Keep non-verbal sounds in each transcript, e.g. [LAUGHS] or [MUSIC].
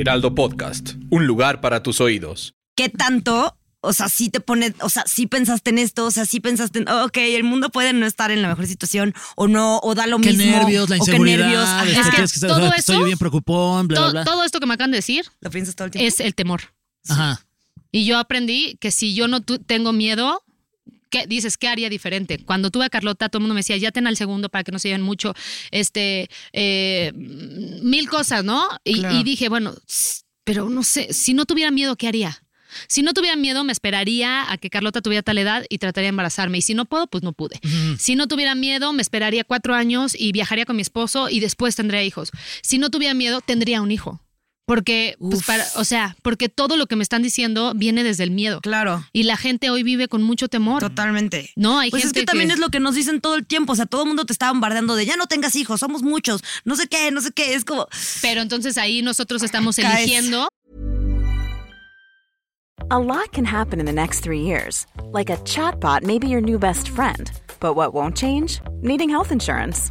Heraldo Podcast, un lugar para tus oídos. ¿Qué tanto? O sea, sí te pone, o sea, sí pensaste en esto, o sea, sí pensaste en, ok, el mundo puede no estar en la mejor situación o no, o da lo Qué mismo. nervios, la o qué inseguridad. nervios. es ajá. que Es que todo estoy eso- bien preocupón, bla, todo, bla, bla. todo esto que me acaban de decir ¿Lo piensas todo el tiempo? es el temor. Ajá. Y yo aprendí que si yo no tengo miedo, ¿qué dices? ¿Qué haría diferente? Cuando tuve a Carlota, todo el mundo me decía, ya ten al segundo para que no se lleven mucho, este, eh, mil cosas, ¿no? Y, Claro. y dije, bueno, pero no sé, si no tuviera miedo, ¿qué haría? Si no tuviera miedo, me esperaría a que Carlota tuviera tal edad y trataría de embarazarme. Y si no puedo, pues no pude. Si no tuviera miedo, me esperaría cuatro años y viajaría con mi esposo y después tendría hijos. Si no tuviera miedo, tendría un hijo. Porque, pues, para, o sea, porque todo lo que me están diciendo viene desde el miedo. Claro, Y la gente hoy vive con mucho temor. totalmente. No, hay Pues es gente que también es lo que nos dicen todo el tiempo. O sea, todo el mundo te está bombardeando de ya no tengas hijos, somos muchos, no sé qué, no sé qué. Es como. Pero entonces ahí nosotros estamos Caes. eligiendo A lot can happen in the next three years. Like a chatbot may be your new best friend. But what won't change? Needing health insurance.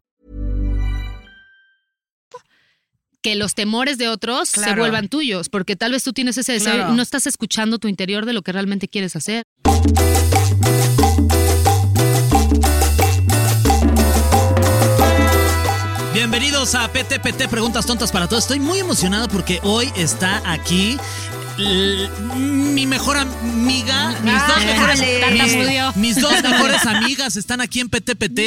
que los temores de otros se vuelvan tuyos, porque tal vez tú tienes ese deseo Claro. y no estás escuchando tu interior de lo que realmente quieres hacer. Bienvenidos a PTPT Preguntas Tontas para Todos. Estoy muy emocionado porque hoy está aquí mi mejor amiga, mis dos mejores mis, mis dos [LAUGHS] mejores amigas están aquí en PTPT.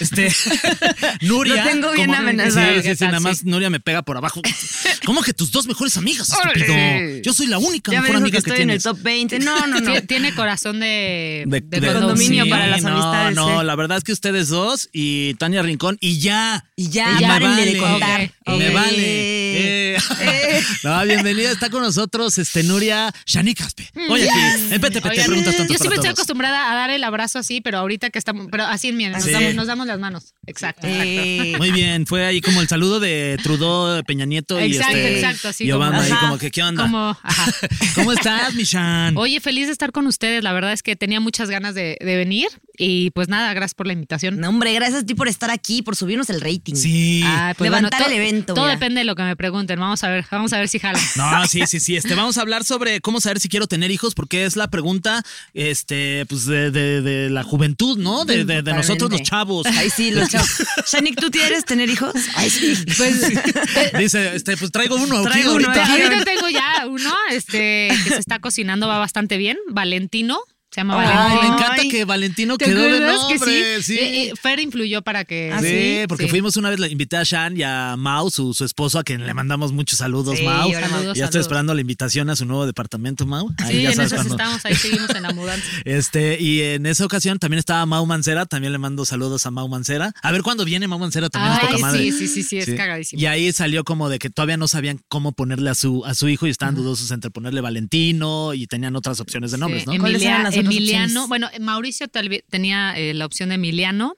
Este [LAUGHS] Nuria. Lo tengo bien como- amenazado. Sí, sí, ¿Qué sí, tal? nada más. Nuria me pega por abajo. [LAUGHS] ¿Cómo que tus dos mejores amigas, estúpido? Yo soy la única Ya mejor amiga que que, estoy en el top 20. No, no, no. Tie- Tiene corazón de, De- de de- condominio sí, para las no, amistades, No, sí. la verdad es que ustedes dos y Tania Rincón y ya. Y ya, Y me párenle de vale. contar. Me Eh. vale. Eh. [LAUGHS] No, bienvenida. Está con nosotros este Nuria Shanikaspe. Oye, aquí en PTPT Oigan, preguntas yo tanto siempre para estoy acostumbrada a dar el abrazo así, pero ahorita que estamos, pero así en miren, nos, Sí. damos, nos damos las manos. Exacto. exacto. Muy bien, fue ahí como el saludo de Trudeau, de Peña Nieto y, Exacto, este, exacto, así y Obama como- ahí como que, ¿qué onda? Como, ajá. [LAUGHS] ¿Cómo estás, Michan? Oye, feliz de estar con ustedes. La verdad es que tenía muchas ganas de, de venir y pues nada, gracias por la invitación. no, hombre, gracias a ti por estar aquí, por subirnos el rating. Sí. Ah, pues Levantar bueno, el to- evento, Todo mira. depende de lo que me pregunten. Vamos a ver, vamos a ver si jala. No, sí, sí, sí. Este, vamos a hablar sobre cómo saber si quiero tener hijos, porque es la pregunta, este, pues de, de- de la juventud, ¿no? De, de- de nosotros los chavos. Ay, sí, los chavos. [LAUGHS] Shanik, ¿tú quieres tener hijos? Ay, sí. Pues [LAUGHS] Dice, este, pues traigo uno aquí Traigo uno ahorita. aquí. ahorita [LAUGHS] tengo ya uno, este, que se está cocinando, va bastante bien. Valentino. Se llama Ay, Ay, Valentino. me encanta Ay. que Valentino ¿Te quedó de acuerdas que nombre. sí? Sí. Eh, eh, Fer influyó para que. ¿Ah, Sí, sí? porque Sí. fuimos una vez, le invité a Shan y a Mau, su, su esposo, a quien le mandamos muchos saludos, Sí, Mau. ya estoy Saludos. esperando la invitación a su nuevo departamento, Mau. Ahí Sí, ya en sabes cuándo. estamos, ahí seguimos en la mudanza. [LAUGHS] Este, y en esa ocasión también estaba Mau Mancera, también le mando saludos a Mau Mancera. A ver cuándo viene Mau Mancera, también es Ay, poca madre. sí, sí, sí, sí, es cagadísimo. Y ahí salió como de que todavía no sabían cómo ponerle a su, a su hijo y estaban dudosos entre ponerle Valentino y tenían otras opciones de nombres, Sí, ¿no? ¿Cuáles eran las Emiliano, bueno, Mauricio tal vez tenía eh, la opción de Emiliano.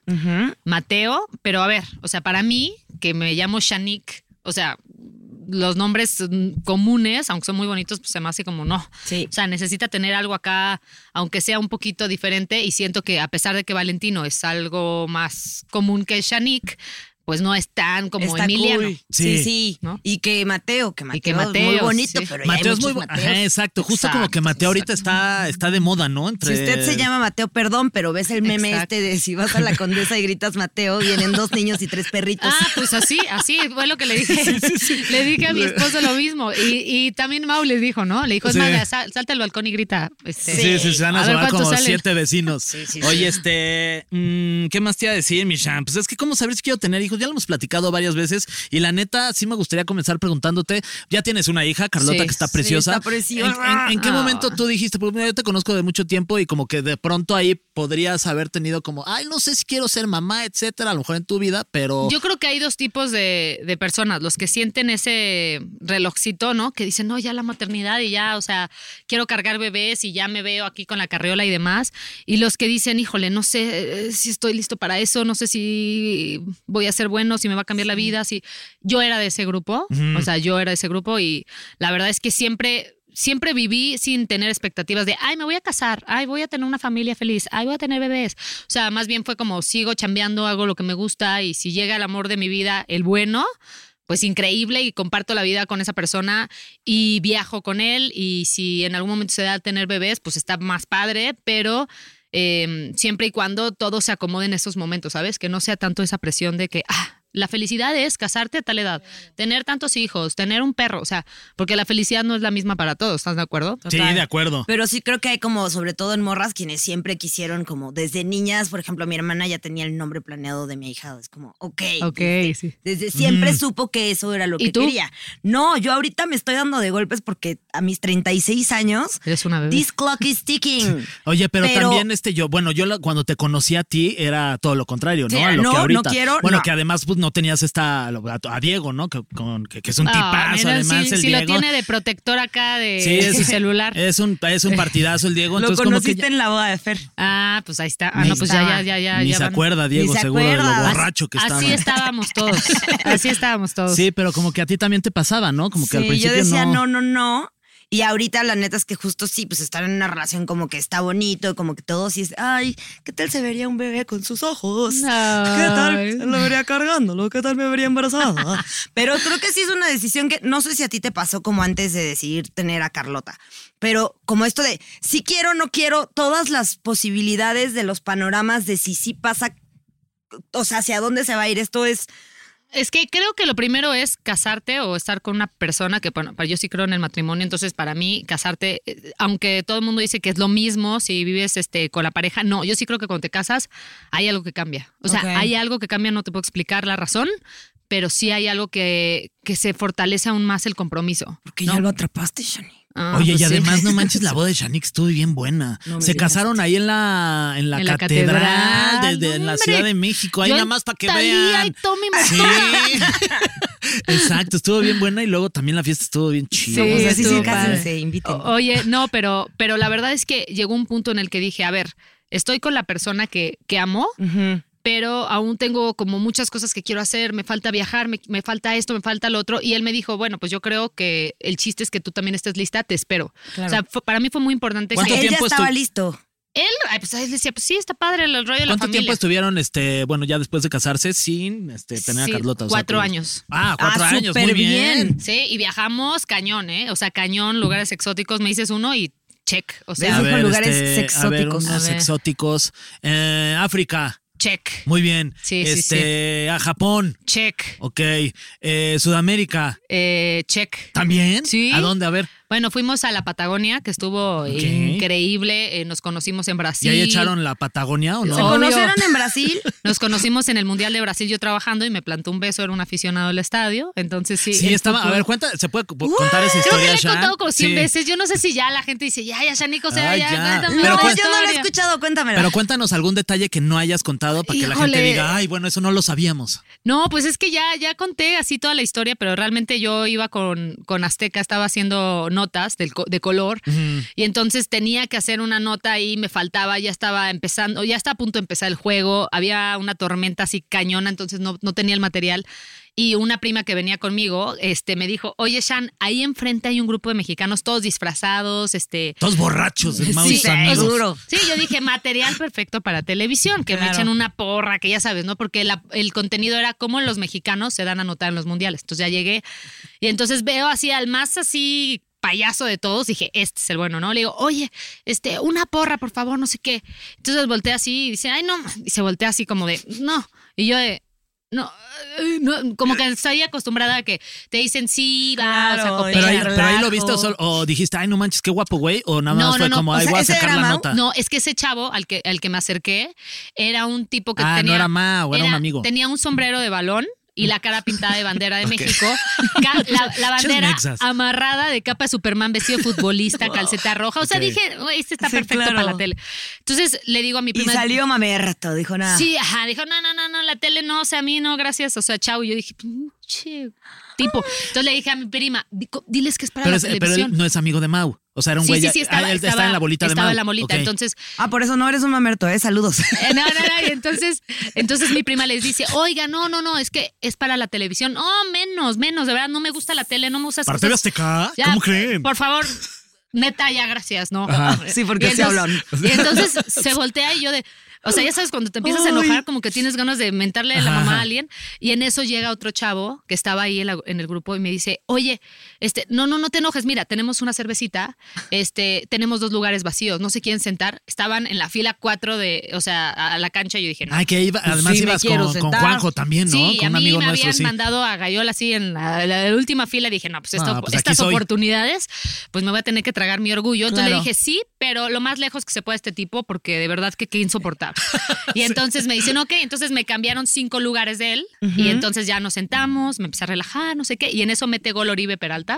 Mateo, pero a ver, o sea, para mí, que me llamo Shanik, o sea, los nombres comunes, aunque son muy bonitos, pues se me hace como no. Sí. O sea, necesita tener algo acá, aunque sea un poquito diferente, y siento que a pesar de que Valentino es algo más común que Shanik, pues no es tan como Está Emiliano. cool. Sí. Sí, sí. ¿No? Y que Mateo, que Mateo, Y que es muy Mateo, bonito, sí. pero ya Mateo es muy muchos. Mateos. exacto. Justo como que Exacto, Mateo ahorita está, está de moda, ¿no? Si Entre... usted se llama Mateo, perdón, pero ves el meme Exacto. este de si vas a la condesa y gritas Mateo, vienen dos niños y tres perritos. Ah, pues así, así fue lo que le dije. [LAUGHS] Le dije a mi esposo lo mismo. Y, y también Mau les dijo, ¿no? Le dijo, es Sí. más, sal- salta al balcón y grita. Este, Sí, sí, se van a, ver cuántos como salen. siete vecinos. sí, Oye, este, mm, ¿qué más te iba a decir, Michan? Pues es que, ¿cómo saber si quiero tener hijos? Hijos, ya lo hemos platicado varias veces y la neta sí me gustaría comenzar preguntándote, ya tienes una hija, Carlota, Sí, que está sí, preciosa. está preciosa. ¿En, en- en qué Ah. momento tú dijiste, pues mira, yo te conozco de mucho tiempo y como que de pronto ahí podrías haber tenido como, ay, no sé si quiero ser mamá, etcétera, a lo mejor en tu vida, pero... Yo creo que hay dos tipos de, de personas, los que sienten ese relojcito, ¿no? Que dicen, no, ya la maternidad y ya, o sea, quiero cargar bebés y ya me veo aquí con la carriola y demás. Y los que dicen, híjole, no sé eh, si estoy listo para eso, no sé si voy a ser bueno, si me va a cambiar la vida, si yo era de ese grupo, o sea, yo era de ese grupo y la verdad es que siempre siempre viví sin tener expectativas de, ay, me voy a casar, ay, voy a tener una familia feliz, ay, voy a tener bebés. O sea, más bien fue como, sigo chambeando, hago lo que me gusta y si llega el amor de mi vida, el bueno, pues increíble y comparto la vida con esa persona y viajo con él y si en algún momento se da a tener bebés, pues está más padre, pero eh, siempre y cuando todo se acomode en esos momentos, ¿sabes? Que no sea tanto esa presión de que, ah, la felicidad es casarte a tal edad, tener tantos hijos, tener un perro, o sea, porque la felicidad no es la misma para todos, ¿estás de acuerdo? Sí, de acuerdo. Pero sí creo que hay como, sobre todo en morras, quienes siempre quisieron como desde niñas, por ejemplo, mi hermana ya tenía el nombre planeado de mi hija. Es como, ok. Ok, desde, sí. desde siempre Mm. supo que eso era lo ¿Y que tú? quería. No, yo ahorita me estoy dando de golpes porque a mis 36 años, Eres una bebé. this clock is ticking. [LAUGHS] Oye, pero, Pero- también este yo, bueno, yo la- cuando te conocí a ti era todo lo contrario, ¿no? Sí, a lo no, que no ahorita. quiero, bueno, no. que además pues no tenías esta a, a Diego, ¿no? Que, con- que- que es un Ah, tipazo mira, además sí, el sí Diego. lo tiene de protector acá de Sí, es- su celular. Es un es un partidazo el Diego, Lo entonces como que conociste ya- en la boda de Fer. Ah, pues ahí está. Ah, no, pues ya, estaba. ya, ya, ya. ni ya se van. acuerda Diego se seguro de lo borracho que estaba. Así estábamos todos. [LAUGHS] Así estábamos todos. Sí, pero como que a ti también te pasaba, ¿no? Como que Sí, al principio yo decía no. no, no, no. Y ahorita la neta es que justo sí, pues estar en una relación como que está bonito, como que todo sí es, ay, ¿qué tal se vería un bebé con sus ojos? ¿Qué tal? Lo vería cargándolo, ¿qué tal me vería embarazada? Pero creo que sí es una decisión que no sé si a ti te pasó como antes de decidir tener a Carlota, pero como esto de si quiero, no quiero, todas las posibilidades de los panoramas de si sí pasa, o sea, hacia dónde se va a ir, esto es... Es que creo que lo primero es casarte o estar con una persona que, bueno, para- yo sí creo en el matrimonio, entonces para mí casarte, eh, aunque todo el mundo dice que es lo mismo si vives este, con la pareja, no, yo sí creo que cuando te casas hay algo que cambia. O sea, hay algo que cambia, no te puedo explicar la razón, pero sí hay algo que, que se fortalece aún más el compromiso. Porque ¿no? ya lo atrapaste, Shani. Ah, Oye, pues y sí. además, no [LAUGHS] manches, la boda de Shanik estuvo bien buena. No Se digas. casaron ahí en la, en la En la catedral, catedral, de, de- en la hombre. Ciudad de México. Ahí Yo nada más para que vean. y Tommy Sí. [LAUGHS] Exacto, estuvo bien buena y luego también la fiesta estuvo bien chida. Sí, o sea, sí, sí, cásense, inviten. Oye, no, pero, pero la verdad es que llegó un punto en el que dije, a ver, estoy con la persona que, que amo, Ujú. Pero aún tengo como muchas cosas que quiero hacer, me falta viajar, me, me falta esto, me falta lo otro. Y él me dijo, bueno, pues yo creo que el chiste es que tú también estés lista, te espero. Claro. O sea, fue- para mí fue muy importante ¿Cuánto que Él ya tiempo estaba estu- listo. él, pues él decía, pues sí, está padre el rollo de la ¿Cuánto familia. tiempo estuvieron, este, bueno, ya después de casarse sin este, tener Sí, a Carlota? O sea, cuatro años. Ah, cuatro Ah, años, muy bien. bien. Sí, y viajamos cañón, ¿eh? O sea, cañón, lugares exóticos, me dices uno y check. O sea, A ver, lugares A ver, exóticos. unos A ver. exóticos. Eh, África, check, muy bien. Sí, sí, este, A Japón, check, ok. Eh, Sudamérica, eh, check. ¿también? Sí. ¿A dónde? A ver. Bueno, fuimos a la Patagonia, que estuvo increíble. eh, nos conocimos en ¿Y Brasil. ahí echaron la Patagonia o no? ¿Se Obvio. conocieron en Brasil? [LAUGHS] Nos conocimos en el Mundial de Brasil yo trabajando y me plantó un beso, era un aficionado del estadio. Entonces sí. Sí, estaba. A ver, cuenta, ¿se puede co- contar esa Creo que historia, le he Shan? contado como 100 Sí. veces. Yo no sé si ya la gente dice, ya, ya, Shanico, o sea, Ay, ya, ya. cuéntame Pero no, cu- la yo no lo he historia. escuchado, cuéntamela. Pero cuéntanos algún detalle que no hayas contado para que la gente diga, ay, bueno, eso no lo sabíamos. No, pues es que ya, ya conté así toda la historia, pero realmente yo iba con, con Azteca, estaba haciendo notas del de color y entonces tenía que hacer una nota y me faltaba, ya estaba empezando, ya está a punto de empezar el juego, había una tormenta así cañona, entonces no, no tenía el material. Y una prima que venía conmigo este, me dijo, oye, Shan, ahí enfrente hay un grupo de mexicanos todos disfrazados, este, Todos borrachos, de Sí, seguro. Sí, yo dije material perfecto para televisión, que me echen una porra, que ya sabes, ¿no? Porque la- el contenido era cómo los mexicanos se dan a notar en los mundiales. Entonces ya llegué y entonces veo así al más así payaso de todos, dije, este es el bueno, ¿no? Le digo, oye, este, una porra, por favor, no sé qué. Entonces volteé así y dice, ay, no, y se voltea así como de, no. Y yo de, No, no, como que estoy acostumbrada a que te dicen sí, va, o sea, Claro, coopera. Pero ahí, pero ahí lo viste o, sol- o dijiste, ay, no manches, qué guapo, güey. O nada más No, fue no, no, como, o ay, sea, voy a ¿ese sacar era la Mau? nota. No, es que ese chavo al que, al que me acerqué era un tipo que Ah, no tenía. era Mau, era un amigo. Tenía un sombrero de balón y la cara pintada de bandera de [LAUGHS] México. [LAUGHS] La, la bandera amarrada de capa de Superman, vestido de [LAUGHS] futbolista, calceta roja. O sea, dije, "Uy, este está Sí, perfecto claro. para la tele. Entonces le digo a mi Y prima. salió mamerto, dijo nada. Sí, ajá, dijo, no, no, no, no, la tele no, o sea, a mí no, gracias, o sea, chao. Y yo dije, pinche tipo. Entonces le dije a mi prima, "Di- diles que es para Pero, la es- pero televisión. él no es amigo de Mau. O sea, era un sí, güey. sí, sí, ah, estaba, él está en la bolita de estaba en la bolita. Ok. Entonces, Ah, por eso no eres un mamerto, ¿eh? Saludos. eh, [LAUGHS] no, no, no, y entonces, entonces mi prima les dice, oiga, no, no, no, es que es para la televisión. Oh, menos, menos, de verdad, no me gusta la tele, no me gusta ¿Para TV. Azteca? Ya, ¿Cómo creen? Por favor, neta, ya, gracias, ¿no? Sí, porque así hablan. Y entonces se voltea y yo de. O sea, ya sabes, cuando te empiezas a enojar, como que tienes ganas de mentarle la mamá a alguien. Y en eso llega otro chavo que estaba ahí en, la- en el grupo y me dice, oye, este, no, no, no te enojes, mira, tenemos una cervecita, este, tenemos dos lugares vacíos, no se quieren sentar. Estaban en la fila cuatro de, o sea, a la cancha y yo dije, no. Ay, que iba, además sí ibas con. Juanjo también, ¿no? Sí, con a mí amigo me nuestro, habían sí. mandado a Gallola así en la, la última fila. Dije, no, pues, esto- Ah, pues estas oportunidades, pues me voy a tener que tragar mi orgullo. Entonces Claro. le dije, sí, pero lo más lejos que se pueda este tipo, porque de verdad que qué insoportable. [LAUGHS] Y entonces me dicen, ok, entonces me cambiaron cinco lugares de él. Y entonces ya nos sentamos, me empecé a relajar, no sé qué. Y en eso mete gol Oribe Peralta.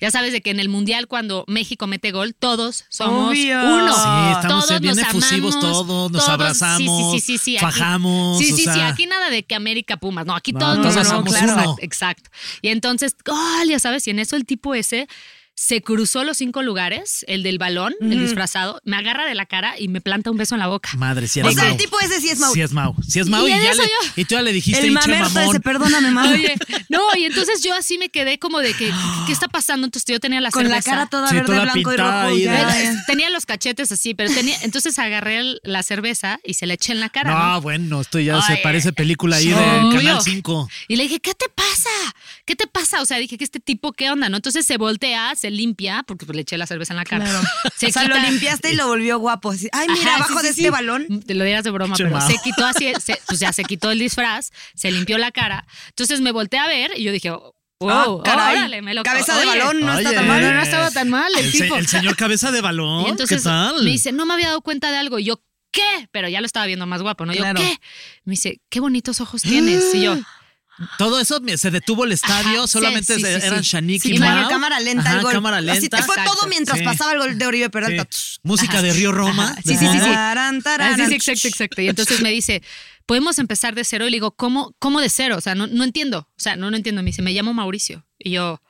Ya sabes de que en el Mundial, cuando México mete gol, todos somos Obvio. uno. Sí, estamos todos bien nos efusivos amamos, todos, nos abrazamos, sí, sí, sí, sí, aquí- fajamos, Sí, o sí, sí, aquí nada de que América Pumas, no, aquí No, todos todos nos uno. Exacto, exacto. Y entonces, gol, ya sabes, y en eso el tipo ese se cruzó los cinco lugares, el del balón, el disfrazado, me agarra de la cara y me planta un beso en la boca. Madre, si O eres sea, el tipo ese sí es Mau. Sí es Mau. Sí es Mau Y y, ya le, y tú ya le dijiste, El mamón. ese, perdóname, Mau. Oye, no, y entonces yo así me quedé como de que, ¿qué, qué está pasando? Entonces yo tenía la Con la cerveza. cara toda Sí, verde, toda blanco y rojo. ya. [LAUGHS] Tenía los cachetes así, pero tenía, entonces agarré el- la cerveza y se la eché en la cara. No, ¿no? bueno, esto ya se parece película ahí de. Canal 5. Y le dije, ¿qué te pasa? ¿Qué te pasa? O sea, dije que este tipo, ¿qué onda? ¿No? Entonces se voltea, se limpia, porque pues, le eché la cerveza en la cara. Claro. [LAUGHS] Se o sea, lo limpiaste y lo volvió guapo. así, Ay, mira, Ajá, abajo sí, de sí, este sí. balón. Te lo dirás de broma, pero se quitó así, se- pues ya se quitó el disfraz, se limpió la cara. Entonces me volteé a ver y yo dije, wow, Ah, caray. órale, me lo Cabeza de oye, balón, no está Oye, tan mal. No, no estaba tan mal el se- tipo. el señor cabeza de balón. Y entonces ¿Qué tal? me dice, no me había dado cuenta de algo. Y yo, ¿qué? Pero ya lo estaba viendo más guapo, ¿no? Yo, Claro. ¿qué? Me dice, qué bonitos ojos tienes. Y yo, [GASPS] [GASPS] [GASPS] Todo eso se detuvo el estadio, Ajá, solamente sí, sí, sí, eran sí. Shanik Sí, y Mau. cámara lenta Ajá, el gol. cámara Así lenta. te fue Exacto. todo mientras Sí. pasaba el gol de Oribe Peralta. Sí. Música de Río Roma. Ajá. Sí, sí, sí, sí. Tarán, tarán. Ah, sí, sí, exacto, exacto. Y entonces me dice, podemos empezar de cero. Y le digo, ¿cómo, cómo de cero? O sea, no, no entiendo. O sea, no, no entiendo. Me dice, me llamo Mauricio. Y yo,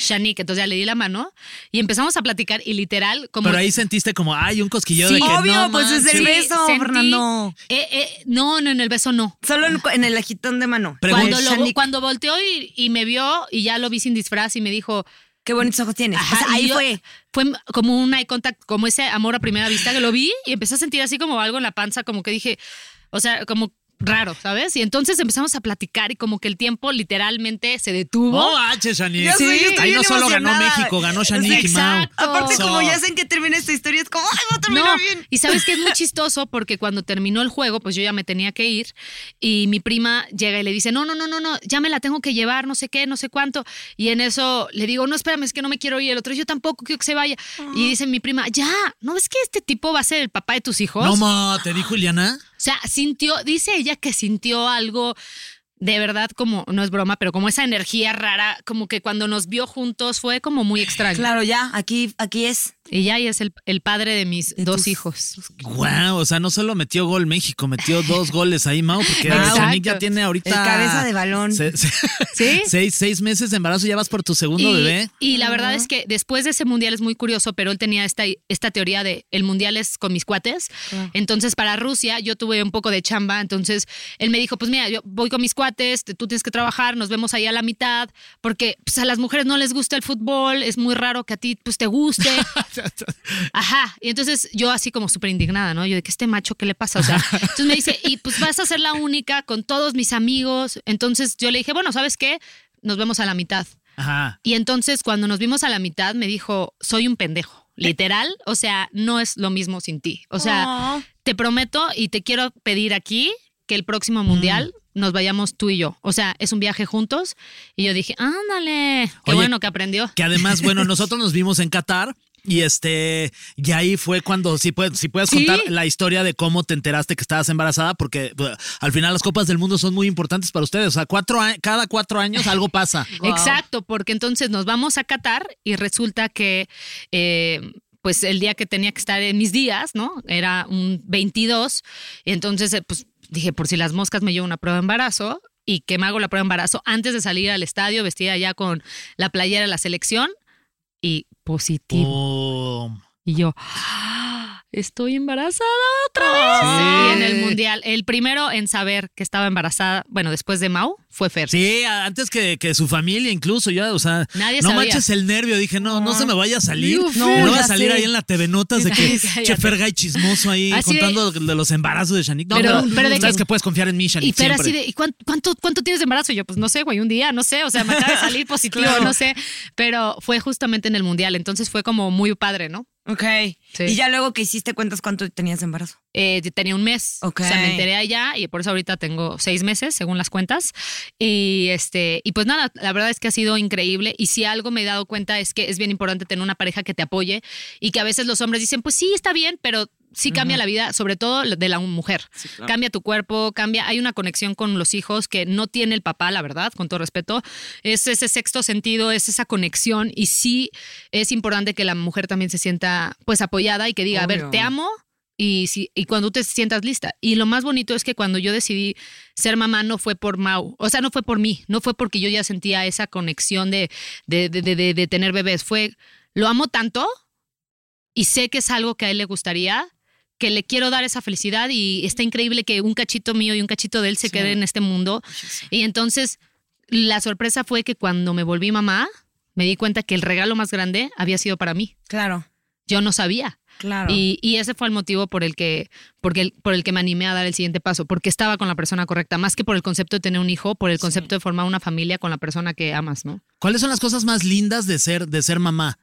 Shanique. Entonces ya le di la mano y empezamos a platicar y literal, como. Pero ahí sentiste como, ay, un cosquilleo Sí. de que Obvio, no pues es el beso, sentí- Fernando. Eh, eh, no, no, en el beso no. Solo en, en el agitón de mano. Pregunta- Cuando, lo, cuando volteó y, y me vio y ya lo vi sin disfraz y me dijo, Qué bonitos ojos tienes. Ajá, O sea, ahí yo- fue. Fue como un eye contact, como ese amor a primera vista que lo vi y empecé a sentir así como algo en la panza, como que dije, o sea, como raro, ¿sabes? Y entonces empezamos a platicar y como que el tiempo literalmente se detuvo. Oh, H, sé, yo estoy Ahí no solo ganó. México, ganó Sí, y Mau. exacto. Aparte, So- como ya sé en que termina esta historia, es como, ay, va a terminar No, bien. y sabes que es muy chistoso porque cuando terminó el juego, pues yo ya me tenía que ir y mi prima llega y le dice, no, no, no, no, no, ya me la tengo que llevar, no sé qué, no sé cuánto. Y en eso le digo, no, espérame, es que no me quiero ir. El otro, yo tampoco quiero que se vaya. Y dice mi prima, ya, ¿no ves que este tipo va a ser el papá de tus hijos? No, ma, te dijo Iliana. Sea, sintió, dice ella que sintió algo de verdad como, no es broma, pero como esa energía rara, como que cuando nos vio juntos fue como muy extraño. Claro, ya, aquí, aquí es. Y ya y es el, el padre de mis De dos tus- hijos. Wow, o sea, no solo metió gol México, metió dos [LAUGHS] goles ahí, Mau, porque. Shanik ya tiene ahorita. El cabeza de balón. se- se- ¿Sí? [LAUGHS] seis, seis meses de embarazo, ya vas por tu segundo y, bebé. y la verdad es que después de ese mundial es muy curioso, pero él tenía esta, esta teoría de el mundial es con mis cuates. Entonces, para Rusia, yo tuve un poco de chamba. Entonces, él me dijo: Pues mira, yo voy con mis cuates, te- tú tienes que trabajar, nos vemos ahí a la mitad, porque pues, a las mujeres no les gusta el fútbol, es muy raro que a ti pues, te guste. [LAUGHS] [LAUGHS] Ajá. Y entonces yo así como súper indignada, ¿no? Yo de que este macho, ¿qué le pasa? O sea, entonces me dice, y pues vas a ser la única con todos mis amigos. Entonces yo le dije, bueno, ¿sabes qué? Nos vemos a la mitad. Ajá. Y entonces cuando nos vimos a la mitad me dijo, soy un pendejo. Literal, o sea, no es lo mismo sin ti. O sea, Oh. te prometo y te quiero pedir aquí que el próximo mundial nos vayamos tú y yo. O sea, es un viaje juntos. Y yo dije, ándale, qué Oye, bueno que aprendió. Que además, bueno, nosotros nos vimos en Qatar. Y este, y ahí fue cuando, si puedes, si puedes Sí. contar la historia de cómo te enteraste que estabas embarazada, porque al final las copas del mundo son muy importantes para ustedes. O sea, cuatro, cada cuatro años algo pasa. [LAUGHS] Exacto, porque entonces nos vamos a Qatar y resulta que, eh, pues el día que tenía que estar en mis días, ¿no? Era un 22, y entonces, eh, pues dije, por si las moscas me llevo una prueba de embarazo y que me hago la prueba de embarazo antes de salir al estadio, vestida ya con la playera de la selección y positivo. Oh. Y yo, "Ah, estoy embarazada otra vez. Sí. Y en el mundial, el primero en saber que estaba embarazada, bueno, después de Mau, fue Fer. Sí, antes que, que su familia incluso, ya, o sea, Nadie no sabía. manches el nervio, dije, no, no se me vaya a salir, no, va a salir ahí en la TV Notas de [LAUGHS] que che Fergay chismoso ahí Así de- contando de, los embarazos de Shanique. No, Pero- pero, pero de sabes que- que puedes confiar en mí, Shanique, Y Fer siempre. así de, ¿y cuánto, cuánto, cuánto tienes de embarazo? Y yo, pues no sé, güey, un día, no sé, o sea, me acaba de salir [LAUGHS] positivo, Claro. no sé, pero fue justamente en el mundial, entonces fue como muy padre, ¿no? Ok. Sí. Y ya luego que hiciste cuentas cuánto tenías de embarazo. Eh, tenía un mes, Ok. o sea, me enteré allá y por eso ahorita tengo seis meses, según las cuentas. Y este, y pues nada, la verdad es que ha sido increíble. Y si algo me he dado cuenta es que es bien importante tener una pareja que te apoye y que a veces los hombres dicen, pues sí, está bien, pero sí cambia la vida, sobre todo de la mujer. Cambia tu cuerpo, cambia. Hay una conexión con los hijos que no tiene el papá, la verdad, con todo respeto. Es ese sexto sentido, es esa conexión. Y sí es importante que la mujer también se sienta pues apoyada y que diga, a ver, Obvio. te amo, y, si, y cuando te sientas lista. Y lo más bonito es que cuando yo decidí ser mamá no fue por Mau, o sea, no fue por mí, no fue porque yo ya sentía esa conexión de, de, de, de- de tener bebés, fue, lo amo tanto y sé que es algo que a él le gustaría, que le quiero dar esa felicidad y está increíble que un cachito mío y un cachito de él se quede en este mundo. Y entonces la sorpresa fue que cuando me volví mamá, me di cuenta que el regalo más grande había sido para mí. Claro, Yo no sabía. claro. Y, y ese fue el motivo por el que porque el- por el que me animé a dar el siguiente paso, porque estaba con la persona correcta, más que por el concepto de tener un hijo, por el concepto de formar una familia con la persona que amas, ¿no? ¿Cuáles son las cosas más lindas de ser, de ser mamá?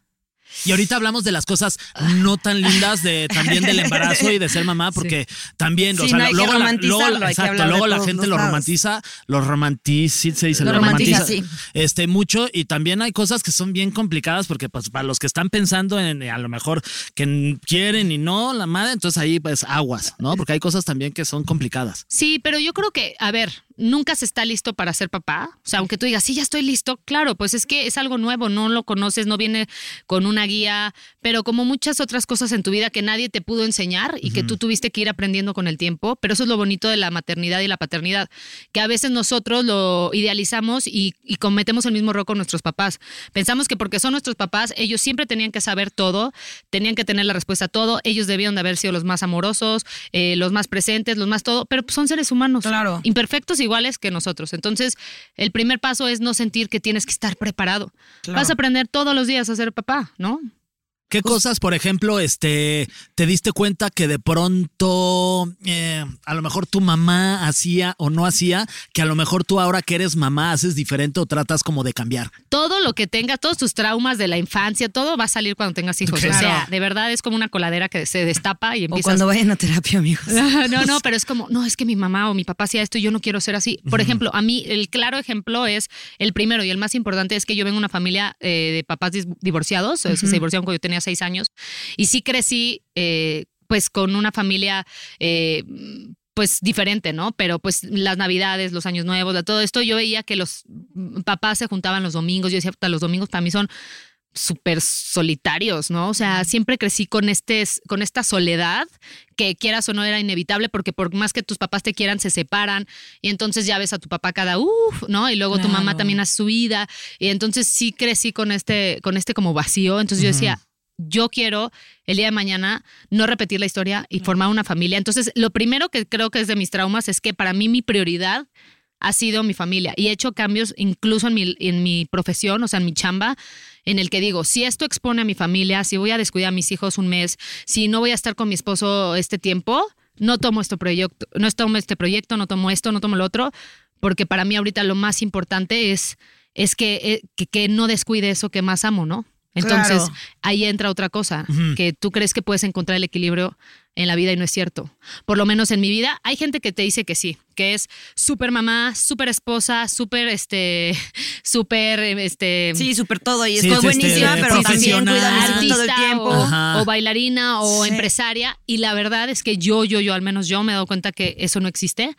Y ahorita hablamos de las cosas no tan lindas de también del embarazo y de ser mamá, porque también, o sea, no hay que luego, la, luego, exacto, luego la gente lo lados. romantiza, lo romantiza, se dice, Lo lo, romantiza, romantiza, sí. este mucho y también hay cosas que son bien complicadas porque pues para los que están pensando en a lo mejor que quieren y no la madre, entonces ahí pues aguas, ¿no? Porque hay cosas también que son complicadas. Sí, pero yo creo que, a ver, nunca se está listo para ser papá. O sea, aunque tú digas, sí, ya estoy listo, claro, pues es que es algo nuevo, no lo conoces, no viene con una guía, pero como muchas otras cosas en tu vida que nadie te pudo enseñar y que tú tuviste que ir aprendiendo con el tiempo, pero eso es lo bonito de la maternidad y la paternidad, que a veces nosotros lo idealizamos y, y cometemos el mismo error con nuestros papás. Pensamos que porque son nuestros papás, ellos siempre tenían que saber todo, tenían que tener la respuesta a todo, ellos debían de haber sido los más amorosos, eh, los más presentes, los más todo, pero son seres humanos, Claro. imperfectos iguales que nosotros. Entonces, el primer paso es no sentir que tienes que estar preparado. Claro. Vas a aprender todos los días a ser papá, ¿no? ¿Qué cosas, por ejemplo, este, te diste cuenta que de pronto eh, a lo mejor tu mamá hacía o no hacía, que a lo mejor tú ahora que eres mamá haces diferente o tratas como de cambiar? todo lo que tengas, todos tus traumas de la infancia, todo va a salir cuando tengas hijos. O sea, de verdad es como una coladera que se destapa y o empiezas. cuando vayan a terapia, amigos. [LAUGHS] No, no, pero es como, no, es que mi mamá o mi papá hacía esto y yo no quiero ser así. Por ejemplo, a mí el claro ejemplo es el primero y el más importante es que yo vengo de una familia eh, de papás divorciados, o sea, se divorciaron cuando yo tenía seis años. Y sí crecí eh, pues con una familia... eh, pues diferente, ¿no? Pero pues las navidades, los años nuevos, todo esto, yo veía que los mm, papás se juntaban los domingos, yo decía, "Puta, los domingos para mí son súper solitarios, ¿no? O sea, siempre crecí con, este, con esta soledad que quieras o no era inevitable porque por más que tus papás te quieran, se separan y entonces ya ves a tu papá cada uff, ¿no? Y luego tu mamá también hace su vida. Y entonces sí crecí con este, con este como vacío, entonces yo decía, yo quiero el día de mañana no repetir la historia y formar una familia. Entonces, lo primero que creo que es de mis traumas es que para mí mi prioridad ha sido mi familia y he hecho cambios incluso en mi, en mi profesión, o sea, en mi chamba, en el que digo, si esto expone a mi familia, si voy a descuidar a mis hijos un mes, si no voy a estar con mi esposo este tiempo, no tomo este proyecto, no tomo este proyecto, no tomo esto, no tomo lo otro, porque para mí ahorita lo más importante es, es que, eh, que, que no descuide eso que más amo, ¿no? Entonces, Claro. ahí entra otra cosa, que tú crees que puedes encontrar el equilibrio en la vida y no es cierto. Por lo menos en mi vida hay gente que te dice que sí, que es súper mamá, súper esposa, súper este, [LAUGHS] súper este. Sí, súper todo y Sí, es es, buenísima, este, pero también cuida todo el artista tiempo. o, bailarina o Sí. empresaria y la verdad es que yo, yo, yo, al menos yo me he dado cuenta que eso no existe,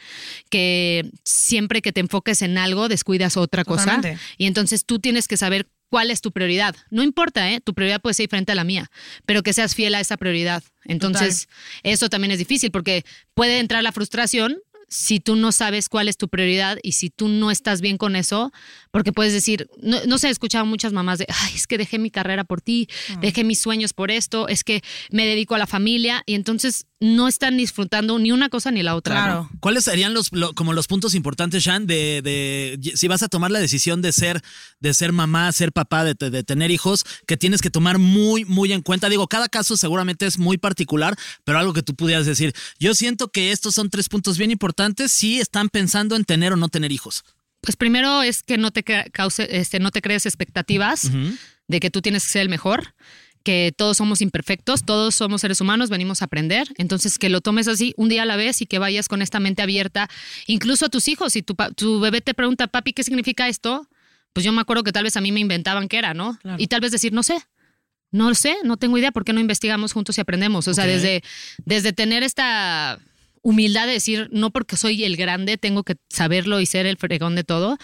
que siempre que te enfoques en algo descuidas otra cosa Totalmente. y entonces tú tienes que saber cuál es tu prioridad. No importa, ¿eh? tu prioridad puede ser diferente a la mía, pero que seas fiel a esa prioridad. Entonces, eso también es difícil porque puede entrar la frustración si tú no sabes cuál es tu prioridad y si tú no estás bien con eso, porque puedes decir, no, no sé, he escuchado muchas mamás de, ay, es que dejé mi carrera por ti, dejé mis sueños por esto, es que me dedico a la familia y entonces no están disfrutando ni una cosa ni la otra. ¿no? Claro. ¿Cuáles serían los lo- como los puntos importantes, Shan, de, de si vas a tomar la decisión de ser de ser mamá, ser papá, de, de tener hijos, que tienes que tomar muy muy en cuenta? Digo, cada caso seguramente es muy particular, pero algo que tú pudieras decir. Yo siento que estos son tres puntos bien importantes si están pensando en tener o no tener hijos. Pues primero es que no te cause, este, no te crees expectativas de que tú tienes que ser el mejor, que todos somos imperfectos, todos somos seres humanos, venimos a aprender. Entonces que lo tomes así un día a la vez y que vayas con esta mente abierta, incluso a tus hijos. Si tu, tu bebé te pregunta, papi, ¿qué significa esto? Pues yo me acuerdo que tal vez a mí me inventaban qué era, ¿no? Claro. Y tal vez decir, no sé. No lo sé, no tengo idea, ¿por qué no investigamos juntos y aprendemos? O sea, desde, desde tener esta humildad de decir, no porque soy el grande, tengo que saberlo y ser el fregón de todo.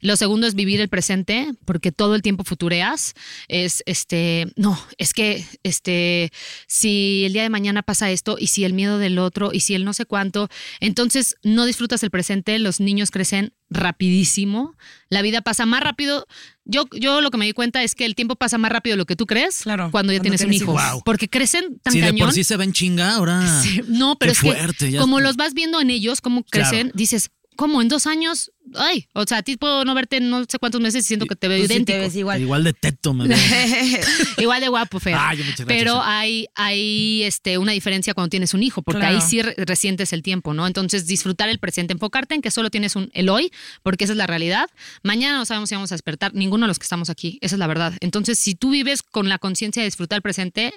Lo segundo es vivir el presente, porque todo el tiempo futureas. Es este, no, es que este, si el día de mañana pasa esto, y si el miedo del otro, y si el no sé cuánto, entonces no disfrutas el presente, los niños crecen rapidísimo, la vida pasa más rápido. Yo, yo lo que me di cuenta es que el tiempo pasa más rápido de lo que tú crees Claro, cuando ya cuando tienes un hijo. Wow. Porque crecen tan si de por sí se ven chinga, ahora. Sí, no, pero Qué es que fuerte, ya como los vas viendo en ellos, cómo Claro. crecen, dices, ¿cómo en dos años? Ay, o sea, a ti puedo no verte en no sé cuántos meses y siento que te veo Pues sí idéntico. te ves igual. Igual de teto, me veo. [LAUGHS] Igual de guapo, Fer. Ay, muchas gracias, Pero hay, hay este, una diferencia cuando tienes un hijo, porque Claro. ahí sí re- resientes el tiempo, ¿no? Entonces, disfrutar el presente, enfocarte en que solo tienes un el hoy, porque esa es la realidad. Mañana no sabemos si vamos a despertar, ninguno de los que estamos aquí, esa es la verdad. Entonces, si tú vives con la conciencia de disfrutar el presente,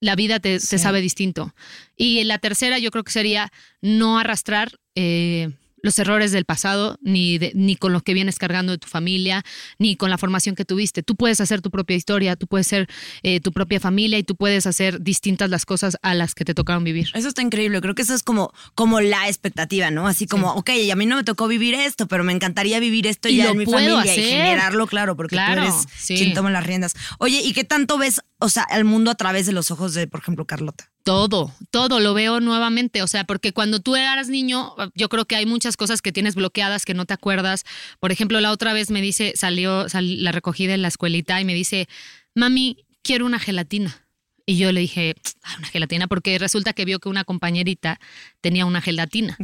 la vida te, te sabe distinto. Y la tercera, yo creo que sería no arrastrar. eh, los errores del pasado, ni, de- ni con los que vienes cargando de tu familia, ni con la formación que tuviste. Tú puedes hacer tu propia historia, tú puedes ser eh, tu propia familia y tú puedes hacer distintas las cosas a las que te tocaron vivir. Eso está increíble. Creo que eso es como, como la expectativa, ¿no? Así como, ok, y a mí no me tocó vivir esto, pero me encantaría vivir esto Y ya lo en mi puedo familia y hacer. generarlo, claro, porque Claro, tú eres sí. quien toma las riendas. Oye, ¿y qué tanto ves, o sea, el mundo a través de los ojos de, por ejemplo, Carlota? Todo, todo lo veo nuevamente. O sea, porque cuando tú eras niño, yo creo que hay muchas cosas que tienes bloqueadas que no te acuerdas. Por ejemplo, la otra vez me dice, salió, sal- la recogí de la escuelita y me dice, mami, quiero una gelatina. Y yo le dije, "Ay, una gelatina, porque resulta que vio que una compañerita tenía una gelatina.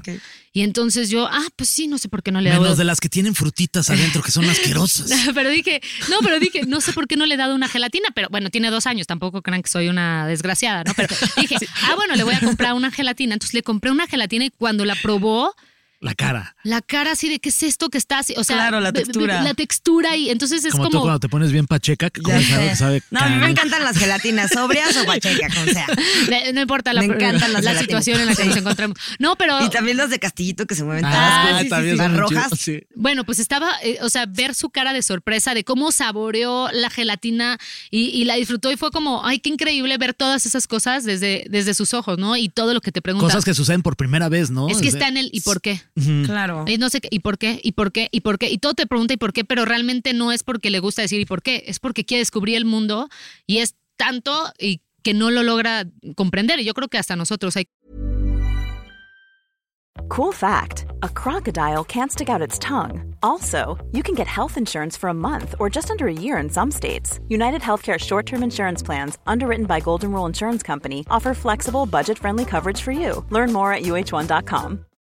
Y entonces yo, ah, pues sí, no sé por qué no le he dado. Menos de las que tienen frutitas adentro, que son asquerosas. [LAUGHS] pero dije, no, pero dije, no sé por qué no le he dado una gelatina, pero bueno, tiene dos años, tampoco crean que soy una desgraciada, ¿no? Pero dije, [LAUGHS] ah, bueno, le voy a comprar una gelatina. Entonces le compré una gelatina y cuando la probó, La cara. la cara así de, ¿qué es esto que está así? O sea, Claro, la textura. La textura y entonces es Como, tú como... cuando te pones bien pacheca, que que sabe No, a mí me encantan las gelatinas, sobrias o guacheca, como sea. [LAUGHS] No importa la, Me encantan las la situación en la que Sí. nos encontramos. No, pero... Y también las de castillito que se mueven Ah, todas. sí, Las rojas. Bueno, pues estaba, eh, o sea, ver su cara de sorpresa de cómo saboreó la gelatina y, y la disfrutó y fue como, ay, qué increíble ver todas esas cosas desde, desde sus ojos, ¿no? Y todo lo que te preguntan. Cosas que suceden por primera vez, ¿no? es que Desde- está en el ¿y por qué? Claro. Y no sé qué, ¿y por qué? ¿Y por qué? ¿Y por qué? Y todo te pregunta ¿y por qué? Pero realmente no es porque le gusta decir ¿y por qué? Es porque quiere descubrir el mundo y es tanto y que no lo logra comprender. Y yo creo que hasta nosotros hay Cool fact a crocodile can't stick out its tongue. Also, you can get health insurance for a month or just under a year in some states. United Healthcare short term insurance plans, underwritten by Golden Rule Insurance Company, offer flexible, budget friendly coverage for you. Learn more at uh1.com.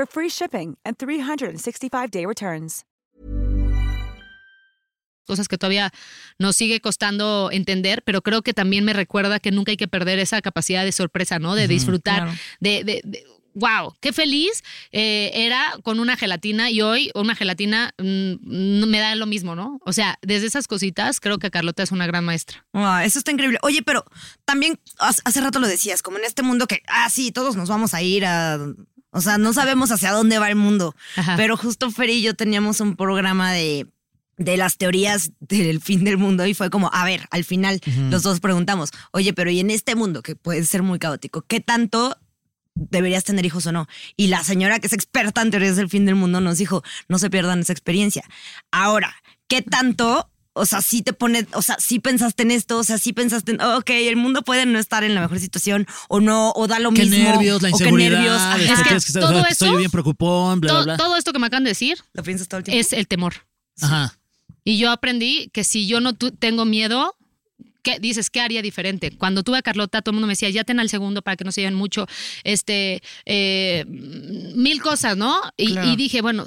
for free shipping and 365-day returns. cosas que todavía nos sigue costando entender, pero creo que también me recuerda que nunca hay que perder esa capacidad de sorpresa, ¿no? De disfrutar, claro. de, de- de- wow, qué feliz eh, era con una gelatina y hoy una gelatina mm, me da lo mismo, ¿no? O sea, desde esas cositas creo que Carlota es una gran maestra. Ah, eso está increíble. Oye, pero también hace hace rato lo decías, como en este mundo que, ah, sí, todos nos vamos a ir a. O sea, no sabemos hacia dónde va el mundo. Ajá. Pero justo Fer y yo teníamos un programa de, de las teorías del fin del mundo y fue como, a ver, al final los dos preguntamos, oye, pero ¿y en este mundo que puede ser muy caótico, qué tanto deberías tener hijos o no? Y la señora que es experta en teorías del fin del mundo nos dijo, no se pierdan esa experiencia. Ahora, ¿qué tanto? O sea, sí te pone, o sea, sí pensaste en esto, o sea, sí pensaste en, ok, el mundo puede no estar en la mejor situación o no, o da lo Qué mismo. nervios, la o qué inseguridad. nervios. Ajá. Es que todo estoy eso- bien preocupón, bla, bla, todo, bla. todo esto que me acaban de decir ¿Lo piensas todo el tiempo? es el temor. Ajá. Y yo aprendí que si yo no tengo miedo, ¿qué dices? ¿Qué haría diferente? Cuando tuve a Carlota, todo el mundo me decía, ya ten al segundo para que no se lleven mucho, este, eh, mil cosas, ¿no? Y, Claro. y dije, bueno,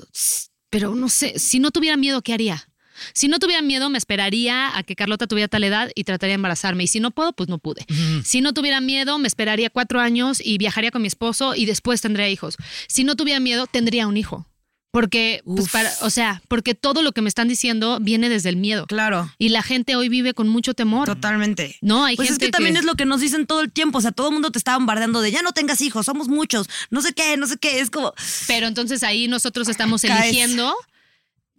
pero no sé, si no tuviera miedo, ¿qué haría? Si no tuviera miedo, me esperaría a que Carlota tuviera tal edad y trataría de embarazarme. Y si no puedo, pues no pude. Si no tuviera miedo, me esperaría cuatro años y viajaría con mi esposo y después tendría hijos. Si no tuviera miedo, tendría un hijo. Porque, pues para, o sea, porque todo lo que me están diciendo viene desde el miedo. Claro. Y la gente hoy vive con mucho temor. Totalmente. No, hay pues gente es que también es lo que nos dicen todo el tiempo. O sea, todo el mundo te está bombardeando de ya no tengas hijos, somos muchos, no sé qué, no sé qué. Es como. Pero entonces ahí nosotros estamos Caes. eligiendo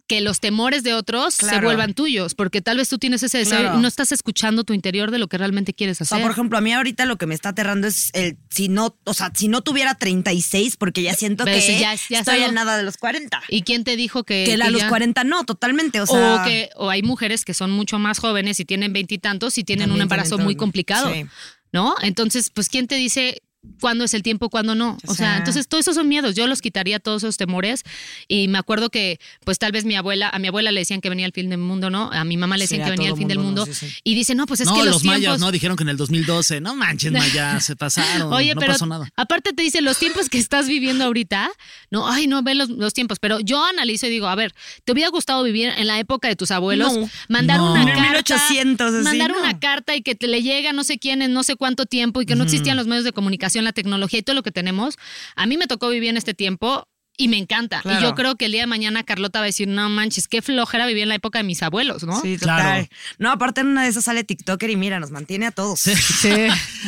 que los temores de otros se vuelvan tuyos, porque tal vez tú tienes ese deseo Claro. y no estás escuchando tu interior de lo que realmente quieres O hacer. sea, por ejemplo, a mí ahorita lo que me está aterrando es el si no, o sea, si no tuviera 36, porque ya siento Pero que si ya es- ya es estoy a nada de los 40. ¿Y quién te dijo que, que a los ya- 40 no, totalmente. O sea, o que o hay mujeres que son mucho más jóvenes y tienen veintitantos y tienen un embarazo muy complicado, sí. ¿no? Entonces, pues quién te dice cuándo es el tiempo, cuándo no. O, O sea, sea- entonces todos esos son miedos. Yo los quitaría todos esos temores y me acuerdo que, pues tal vez mi abuela, a mi abuela le decían que venía el fin del mundo, ¿no? A mi mamá le decían que venía el fin del mundo, mundo ¿no? Sí, sí. y dice, no, pues es no, que los, los, tiempos... mayas, ¿no? Dijeron que en el 2012. No manches, mayas, [LAUGHS] se pasaron. Oye, no pero pasó nada. aparte te dice los tiempos que estás viviendo ahorita, no, ay, no, ve los, los tiempos, pero yo analizo y digo, a ver, ¿te hubiera gustado vivir en la época de tus abuelos? No. mandar una En carta. 1800, así, mandar una carta y que te le llega no sé quién en no sé cuánto tiempo y que no existían los medios de comunicación, la tecnología y todo lo que tenemos. A mí me tocó vivir en este tiempo. Y me encanta. Y yo creo que el día de mañana Carlota va a decir, no manches, qué flojera vivir en la época de mis abuelos, ¿no? Sí, total. Claro. No, aparte en una de esas sale TikToker y mira, nos mantiene a todos. [LAUGHS]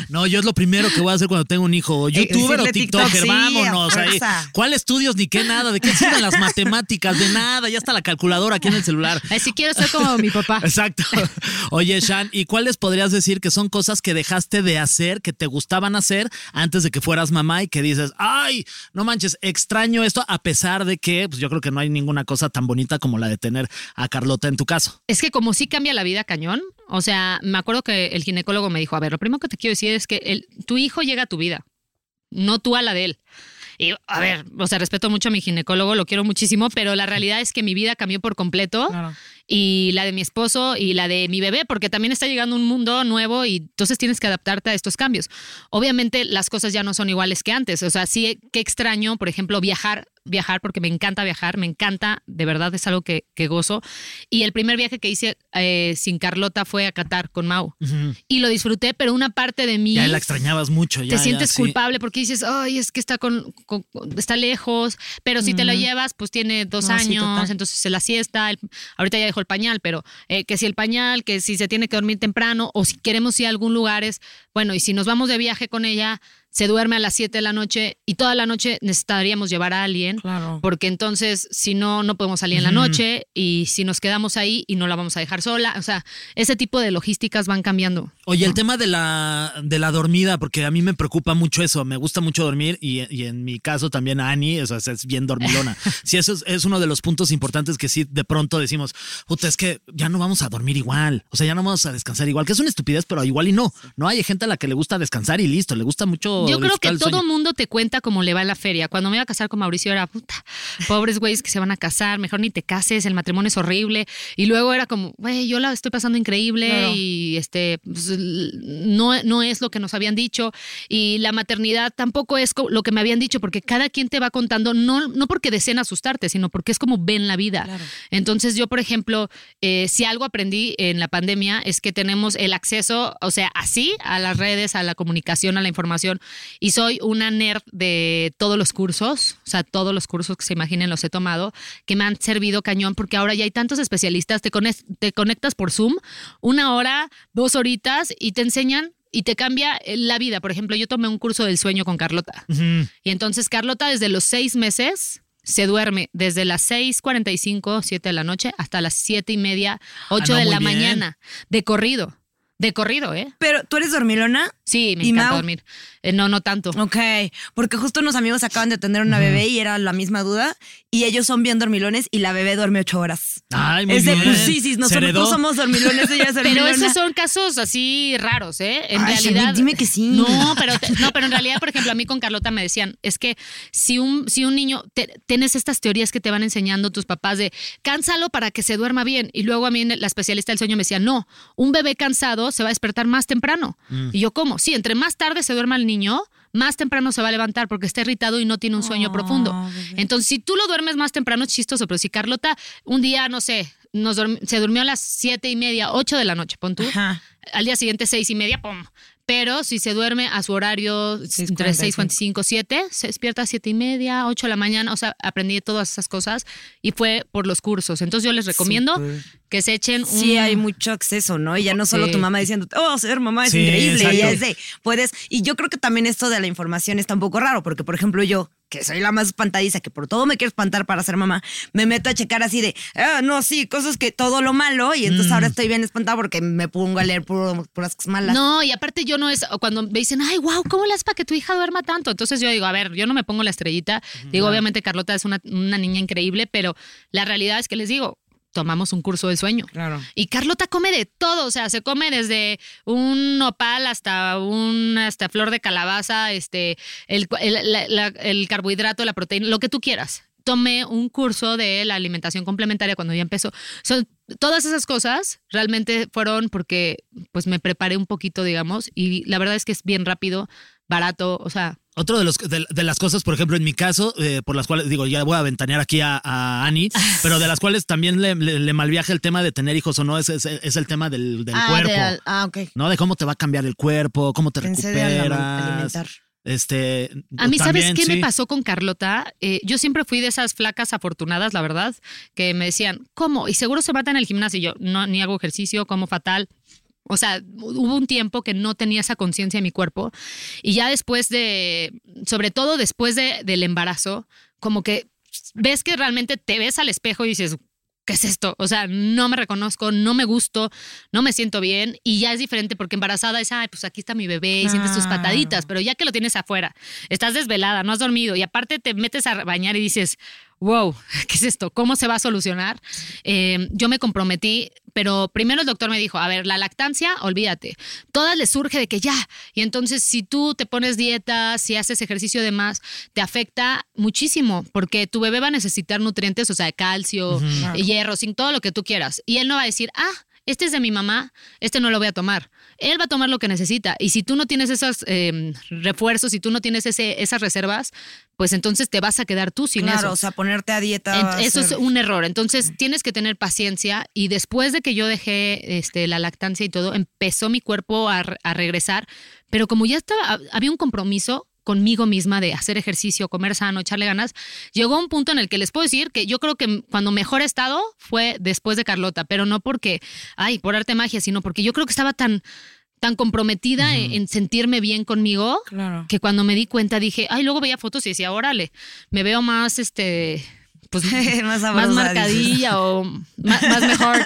No, yo es lo primero que voy a hacer cuando tengo un hijo. ¿Youtuber o TikTok, TikToker? sí, Vámonos. ahí. ¿Cuál estudios ni qué nada? ¿De qué sirven las matemáticas? De nada. Ya está la calculadora aquí en el celular. Ay, si quiero ser como mi papá. [LAUGHS] Exacto. Oye, Shan, ¿y cuáles podrías decir que son cosas que dejaste de hacer, que te gustaban hacer antes de que fueras mamá y que dices, ay, no manches, extraño esto, a pesar de que pues yo creo que no hay ninguna cosa tan bonita como la de tener a Carlota en tu caso? Es que como sí cambia la vida cañón, o sea, me acuerdo que el ginecólogo me dijo, a ver, lo primero que te quiero decir es que tu hijo llega a tu vida, no tú a la de él. Y, a ver, o sea, respeto mucho a mi ginecólogo, lo quiero muchísimo, pero la realidad es que mi vida cambió por completo y la de mi esposo y la de mi bebé, porque también está llegando un mundo nuevo y entonces tienes que adaptarte a estos cambios. Obviamente las cosas ya no son iguales que antes, o sea, sí, qué extraño, por ejemplo, viajar, viajar, porque me encanta viajar, me encanta, de verdad es algo que, que gozo. Y el primer viaje que hice eh, sin Carlota fue a Qatar con Mau. Y lo disfruté, pero una parte de mí... Ya la extrañabas mucho. Ya, te ya, sientes sí. culpable porque dices, ay, es que está con, con- está lejos, pero si te lo llevas, pues tiene dos No, sí, años, total. entonces se la siesta, el- ahorita ya dejó el pañal, pero eh, que si el pañal, que si se tiene que dormir temprano, o si queremos ir a algún lugar, es, bueno, y si nos vamos de viaje con ella, se duerme a las 7 de la noche y toda la noche necesitaríamos llevar a alguien, Claro. porque entonces si no, no podemos salir en la noche y si nos quedamos ahí y no la vamos a dejar sola, o sea, ese tipo de logísticas van cambiando. Oye, el tema de la, de la dormida, porque a mí me preocupa mucho eso, me gusta mucho dormir y, y en mi caso también a Ani, o sea, es bien dormilona. [LAUGHS] sí, eso es, es uno de los puntos importantes que sí de pronto decimos, puta, es que ya no vamos a dormir igual, o sea, ya no vamos a descansar igual, que es una estupidez, pero igual y no, ¿no? Hay gente a la que le gusta descansar y listo, le gusta mucho Yo creo que todo sueño. mundo te cuenta cómo le va en la feria. Cuando me iba a casar con Mauricio era puta, pobres güeyes que se van a casar, mejor ni te cases, el matrimonio es horrible. Y luego era como, güey, yo la estoy pasando increíble Claro. y este pues, no, no es lo que nos habían dicho. Y la maternidad tampoco es lo que me habían dicho, porque cada quien te va contando, no, no porque deseen asustarte, sino porque es como ven la vida. Entonces, yo, por ejemplo, eh, si algo aprendí en la pandemia es que tenemos el acceso, o sea, así a las redes, a la comunicación, a la información. Y soy una nerd de todos los cursos, o sea, todos los cursos que se imaginen los he tomado, que me han servido cañón, porque ahora ya hay tantos especialistas, te, cones- te conectas por Zoom, una hora, dos horitas, y te enseñan. Y te cambia eh, la vida. Por ejemplo, yo tomé un curso del sueño con Carlota. Y entonces Carlota desde los seis meses se duerme desde las 6.45, 7 de la noche hasta las siete y media, 8 Ah, no, de la bien. mañana. De corrido. De corrido, ¿eh? Pero, ¿tú eres dormilona? Sí, me ¿Y encanta Mau? dormir. Eh, no, no tanto. Ok, porque justo unos amigos acaban de tener una bebé y era la misma duda. Y ellos son bien dormilones y la bebé duerme ocho horas. Ay, muy es de, bien. pues sí, sí, nosotros no somos dormilones, ella es [LAUGHS] Pero dormilona. esos son casos así raros, ¿eh? En Ay, realidad. Dime que sí. No, pero te- no, pero en realidad, por ejemplo, a mí con Carlota me decían, es que si un, si un niño te- tienes estas teorías que te van enseñando tus papás de cánsalo para que se duerma bien. Y luego a mí la especialista del sueño me decía, no, un bebé cansado se va a despertar más temprano. Mm. Y yo, ¿cómo? Sí, entre más tarde se duerma el niño, más temprano se va a levantar porque está irritado y no tiene un sueño profundo. Entonces, si tú lo duermes más temprano, es chistoso, pero si Carlota un día, no sé, nos se durmió a las siete y media, ocho de la noche, pon tú, Ajá. al día siguiente seis y media, ¡pum! Pero si se duerme a su horario entre 6.45, 7, se despierta a 7 y media, 8 de la mañana. O sea, aprendí todas esas cosas y fue por los cursos. Entonces yo les recomiendo. Que se echen un... Sí, hay mucho acceso, ¿no? Y ya no solo Sí. tu mamá diciendo, oh, ser mamá es Sí, increíble. Ya puedes. Y yo creo que también esto de la información está un poco raro, porque, por ejemplo, yo, que soy la más espantadiza, que por todo me quiero espantar para ser mamá, me meto a checar así de, ah, no, sí, cosas que todo lo malo. Y entonces Mm. ahora estoy bien espantada porque me pongo a leer puro- puras cosas malas. No, y aparte yo no es, cuando me dicen, ay, wow, ¿cómo le haces para que tu hija duerma tanto? Entonces yo digo, a ver, yo no me pongo la estrellita. Digo, obviamente Carlota es una, una niña increíble, pero la realidad es que les digo, tomamos un curso del sueño. Claro. Y Carlota come de todo, o sea, se come desde un nopal hasta un hasta flor de calabaza, este, el, el- la- la- el carbohidrato, la proteína, lo que tú quieras. Tomé un curso de la alimentación complementaria cuando ya empezó. Son, todas esas cosas realmente fueron porque pues me preparé un poquito, digamos, y la verdad es que es bien rápido, barato, o sea, Otro de, los, de, de las cosas, por ejemplo, en mi caso, eh, por las cuales, digo, ya voy a ventanear aquí a, a Ani, [LAUGHS] pero de las cuales también le, le, le malviaja el tema de tener hijos o no, es, es, es el tema del, del ah, cuerpo. de al- ah, ok. ¿No? De cómo te va a cambiar el cuerpo, cómo te Pensé de recuperas. alimentar. Este. A mí, ¿sabes qué me pasó con Carlota? Eh, yo siempre fui de esas flacas afortunadas, la verdad, que me decían, ¿cómo? Y seguro se mata en el gimnasio. Y yo, no, ni hago ejercicio, como fatal. O sea, hubo un tiempo que no tenía esa conciencia en mi cuerpo. Y ya después de, sobre todo después de, del embarazo, como que ves que realmente te ves al espejo y dices, ¿qué es esto? O sea, no me reconozco, no me gusto, no me siento bien y ya es diferente porque embarazada es, ay, pues aquí está mi bebé y sientes tus pataditas, pero ya que lo tienes afuera, estás desvelada, no has dormido y aparte te metes a bañar y dices, wow, [LAUGHS] ¿qué es esto? ¿Cómo se va a solucionar? Eh, yo me comprometí, pero primero el doctor me dijo, a ver, la lactancia, olvídate. Todas les surge de que ya. Y entonces si tú te pones dieta, si haces ejercicio de más, te afecta muchísimo porque tu bebé va a necesitar nutrientes, o sea, calcio, hierro, sin todo lo que tú quieras. Y él no va a decir, ah, este es de mi mamá, este no lo voy a tomar. Él va a tomar lo que necesita. Y si tú no tienes esos eh, refuerzos, si tú no tienes ese, esas reservas, pues entonces te vas a quedar tú sin claro, eso. o sea, ponerte a dieta. En- va a eso es un error. Entonces tienes que tener paciencia y después de que yo dejé este, la lactancia y todo, empezó mi cuerpo a, a regresar, pero como ya estaba, había un compromiso conmigo misma de hacer ejercicio, comer sano, echarle ganas, llegó un punto en el que les puedo decir que yo creo que cuando mejor he estado fue después de Carlota, pero no porque, ay, por arte magia, sino porque yo creo que estaba tan tan comprometida en, en sentirme bien conmigo Claro. que cuando me di cuenta dije, ay, luego veía fotos y decía, órale, me veo más, este, pues, [LAUGHS] Más más, marcadilla o más, más mejor,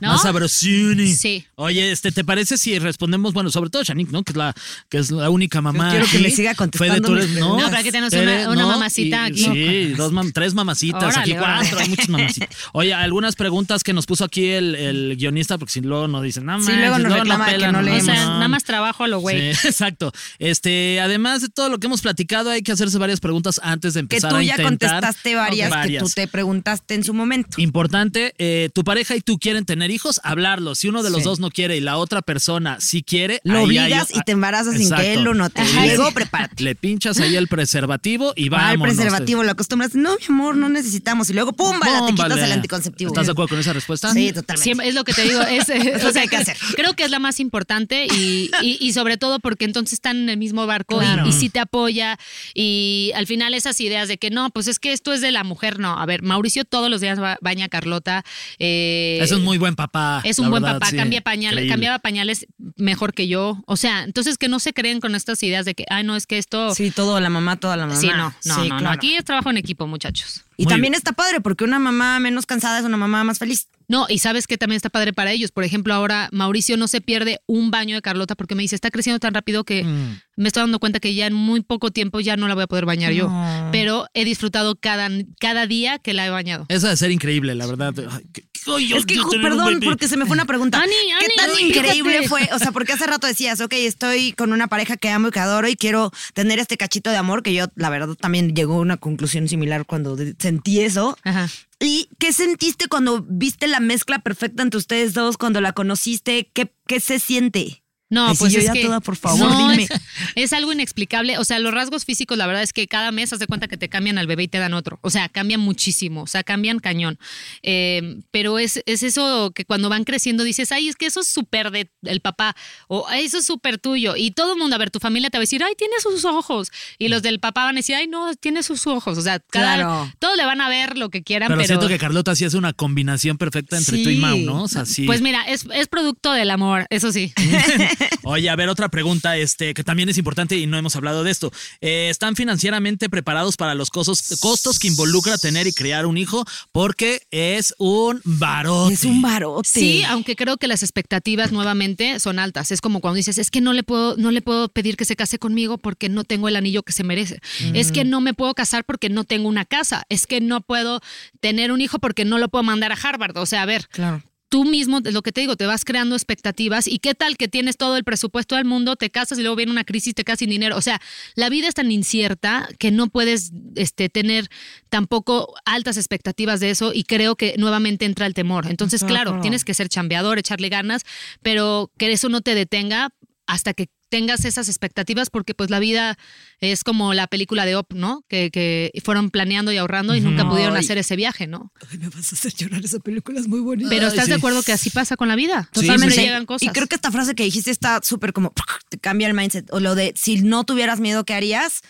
¿no? Más sabrosuni. Sí. Oye, este, ¿te parece si respondemos, bueno, sobre todo Shanique, ¿no? Que es la, que es la única mamá. quiero que aquí. me siga contestando Fede, tú eres- no. No, pero aquí tenemos Eres- una- una no, mamacita y- aquí. Sí, dos mam- tres mamacitas, Órale, aquí órale. cuatro, hay muchas mamacitas. Oye, algunas preguntas que nos puso aquí el, el guionista, porque si luego nos dicen, no, Sí, manches, luego nos la reclama que pelan, no O leemos. sea, no. nada más trabajo a lo güey. Sí, [LAUGHS] exacto. Este, además de todo lo que hemos platicado, hay que hacerse varias preguntas antes de Que empezar tú a ya contestaste varias, Ok. Tú te preguntaste en su momento. Importante, eh, tu pareja y tú quieren tener hijos, hablarlo. Si uno de los Sí. dos no quiere y la otra persona sí quiere, Lo hay- obligas y te embarazas sin que él lo note. Luego prepárate. Le pinchas ahí el preservativo y Va el vamos. preservativo, lo acostumbras. No, mi amor, no necesitamos. Y luego, ¡pum! Bala, te quitas el anticonceptivo. ¿Estás de acuerdo con esa respuesta? Sí, totalmente. Siempre- es lo que te digo, es, [LAUGHS] eh, Es lo que hay que hacer. Creo que es la más importante y, y- y sobre todo porque entonces están en el mismo barco Claro. y, y sí te apoya y al final esas ideas de que no, pues es que esto es de la mujer, no. A ver, Mauricio todos los días ba- baña a Carlota. eh, Es un muy buen papá. es un buen verdad, papá, sí. cambia pañales, cambiaba pañales mejor que yo. O sea, entonces que no se creen con estas ideas de que, ay, no, es que esto. Sí, todo, la mamá, toda la mamá. Sí, no, no, Sí, no. Aquí es trabajo en equipo, muchachos. Y Muy también bien. está padre porque una mamá menos cansada es una mamá más feliz. No, y sabes que también está padre para ellos. Por ejemplo, ahora Mauricio no se pierde un baño de Carlota porque me dice, está creciendo tan rápido que Mm. me estoy dando cuenta que ya en muy poco tiempo ya no la voy a poder bañar yo. Pero he disfrutado cada, cada día que la he bañado. Eso de ser increíble, la verdad. Ay, ay, yo es que, perdón, porque se me fue una pregunta. Ani, ¿Qué Ani, tan Ani, increíble fíjate. fue? O sea, porque hace rato decías, ok, estoy con una pareja que amo y que adoro y quiero tener este cachito de amor, que yo, la verdad, también llegó a una conclusión similar cuando sentí eso. Ajá. ¿Y qué sentiste cuando viste la mezcla perfecta entre ustedes dos, cuando la conociste? ¿Qué, qué se siente? No, Ay, pues yo es ya que toda, por favor, no, dime. Es, es algo inexplicable. O sea, los rasgos físicos, la verdad es que cada mes haz de cuenta que te cambian al bebé y te dan otro. O sea, cambian muchísimo. O sea, cambian cañón. Eh, pero es, es eso que cuando van creciendo dices, ay, es que eso es súper de el papá. O "Ay, eso es súper tuyo. Y todo el mundo, a ver, tu familia te va a decir, ay, tiene sus ojos. Y los del papá van a decir, ay, no, tiene sus ojos. O sea, cada, Claro. todos le van a ver lo que quieran, Pero, pero. siento que Carlota sí es una combinación perfecta entre tú y. Mau, ¿no? O sea, sí. Pues mira, es, es producto del amor, eso sí. [LAUGHS] Oye, a ver, otra pregunta, este, que también es importante y no hemos hablado de esto. Eh, ¿Están financieramente preparados para los costos, costos que involucra tener y criar un hijo? Porque es un barote. Es un barote. Sí, aunque creo que las expectativas nuevamente son altas. Es como cuando dices, es que no le puedo, no le puedo pedir que se case conmigo porque no tengo el anillo que se merece. Es que no me puedo casar porque no tengo una casa. Es que no puedo tener un hijo porque no lo puedo mandar a Harvard. O sea, a ver, Claro. Tú mismo, lo que te digo, te vas creando expectativas y qué tal que tienes todo el presupuesto del mundo, te casas y luego viene una crisis, te quedas sin dinero. O sea, la vida es tan incierta que no puedes este, tener tampoco altas expectativas de eso y creo que nuevamente entra el temor. Entonces, claro, tienes que ser chambeador, echarle ganas, pero que eso no te detenga hasta que tengas esas expectativas porque pues la vida es como la película de Op, ¿no? Que, que fueron planeando y ahorrando y nunca pudieron Ay. hacer ese viaje, ¿no? Ay, me vas a hacer llorar, esa película es muy bonita. Pero Ay, ¿estás de acuerdo que así pasa con la vida? Totalmente sí, sí. llegan cosas. Y creo que esta frase que dijiste está súper como, te cambia el mindset. O lo de, si no tuvieras miedo, ¿qué harías?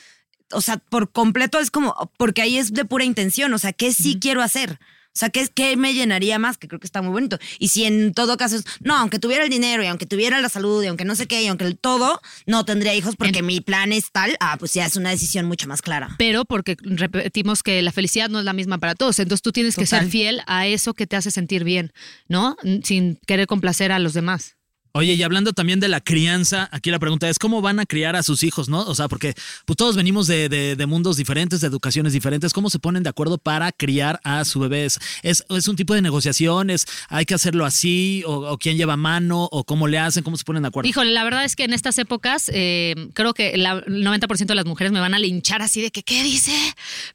O sea, por completo es como, porque ahí es de pura intención. O sea, ¿qué sí quiero hacer? O sea, ¿qué, ¿qué me llenaría más? Que creo que está muy bonito. Y si en todo caso es, no, aunque tuviera el dinero y aunque tuviera la salud y aunque no sé qué y aunque el todo, no tendría hijos porque mi plan es tal, ah, pues ya es una decisión mucho más clara. Pero porque repetimos que la felicidad no es la misma para todos. Entonces tú tienes que ser fiel a eso que te hace sentir bien, ¿no? Sin querer complacer a los demás. Oye, y hablando también de la crianza, aquí la pregunta es cómo van a criar a sus hijos, ¿no? O sea, porque pues, todos venimos de, de- mundos diferentes, de educaciones diferentes. ¿Cómo se ponen de acuerdo para criar a su bebé? ¿Es, es, un tipo de negociaciones? ¿Hay que hacerlo así? ¿O, quién lleva mano? ¿O cómo le hacen? ¿Cómo se ponen de acuerdo? Híjole, la verdad es que en estas épocas eh, creo que el 90% de las mujeres me van a linchar así de que, ¿qué dice?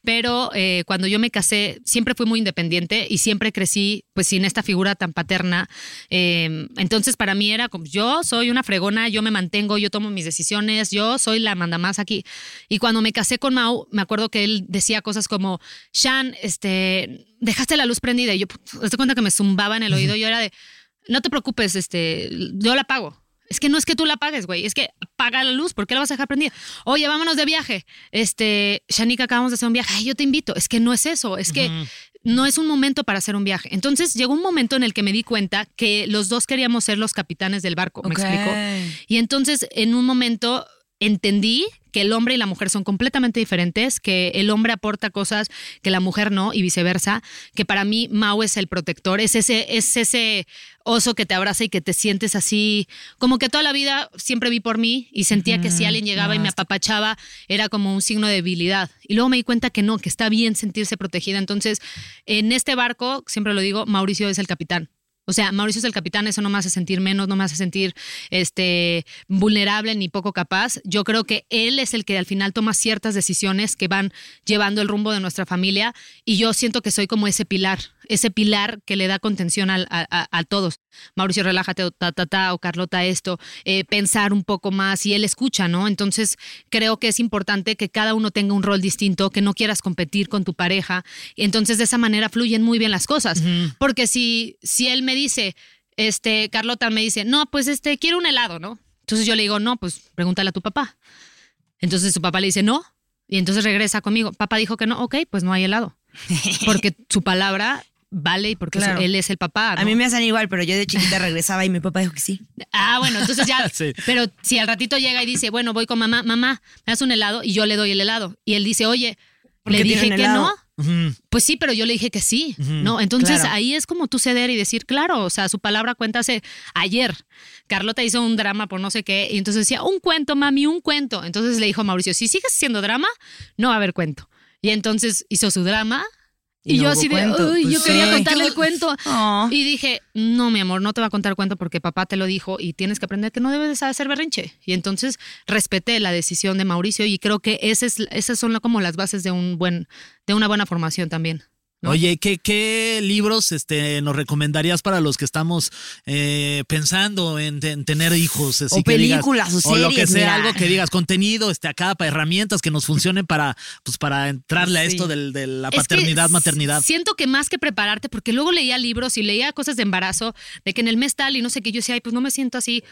Pero eh, cuando yo me casé, siempre fui muy independiente y siempre crecí pues sin esta figura tan paterna. Eh, entonces para mí era como, yo soy una fregona, yo me mantengo, yo tomo mis decisiones, yo soy la mandamás aquí. Y cuando me casé con Mau, me acuerdo que él decía cosas como, Shan, este, dejaste la luz prendida. Y yo, te cuenta que me zumbaba en el oído. Yo era de, no te preocupes, este, yo la pago. Es que no es que tú la pagues, güey. Es que apaga la luz. ¿Por qué la vas a dejar prendida? Oye, vámonos de viaje. Este, Shanika, acabamos de hacer un viaje. Yo te invito. Es que no es eso. Es que no es un momento para hacer un viaje. Entonces llegó un momento en el que me di cuenta que los dos queríamos ser los capitanes del barco. ¿Me explico? Y entonces, en un momento entendí que el hombre y la mujer son completamente diferentes, que el hombre aporta cosas que la mujer no y viceversa, que para mí Mau es el protector, es ese, es ese oso que te abraza y que te sientes así, como que toda la vida siempre vi por mí y sentía que si alguien llegaba y me apapachaba era como un signo de debilidad. Y luego me di cuenta que no, que está bien sentirse protegida. Entonces, en este barco, siempre lo digo, Mauricio es el capitán. O sea, Mauricio es el capitán, eso no me hace sentir menos, no me hace sentir este, vulnerable ni poco capaz. Yo creo que él es el que al final toma ciertas decisiones que van llevando el rumbo de nuestra familia y yo siento que soy como ese pilar, ese pilar que le da contención a, a, todos. Mauricio, relájate, o ta, ta, ta, o Carlota, esto, eh, pensar un poco más y él escucha, ¿no? Entonces creo que es importante que cada uno tenga un rol distinto, que no quieras competir con tu pareja. Y entonces de esa manera fluyen muy bien las cosas. Porque si, si él me dice, este, Carlota me dice, no, pues este, quiero un helado, ¿no? Entonces yo le digo, no, pues pregúntale a tu papá. Entonces su papá le dice, no. Y entonces regresa conmigo. Papá dijo que no, ok, pues no hay helado. Porque su palabra vale y porque él es el papá. A mí me hacen igual, pero yo de chiquita regresaba y mi papá dijo que sí. Ah, bueno, entonces ya. [LAUGHS] Pero si al ratito llega y dice, bueno, voy con mamá, mamá, me das un helado y yo le doy el helado. Y él dice, oye, le dije que no. Pues sí, pero yo le dije que sí, ¿no? Entonces ahí es como tú ceder y decir, claro, o sea, su palabra cuéntase ayer. Carlota hizo un drama por no sé qué, y entonces decía, un cuento, mami, un cuento. Entonces le dijo a Mauricio, si sigues haciendo drama, no va a haber cuento. Y entonces hizo su drama y, yo así de, uy, yo pues quería contarle el [LAUGHS] cuento. Oh. Y dije, no, mi amor, no te va a contar el cuento porque papá te lo dijo y tienes que aprender que no debes de hacer berrinche. Y entonces respeté la decisión de Mauricio y creo que esas, esas son como las bases de, un buen, de una buena formación también. Oye, ¿qué, ¿qué, libros este, nos recomendarías para los que estamos eh, pensando en, tener hijos? o películas o series. O lo que sea, algo que digas, contenido este, acá para herramientas que nos funcionen para, pues, para entrarle a esto de la paternidad, maternidad. Siento que más que prepararte, porque luego leía libros y leía cosas de embarazo, de que en el mes tal y no sé qué, yo decía, ay, pues no me siento así,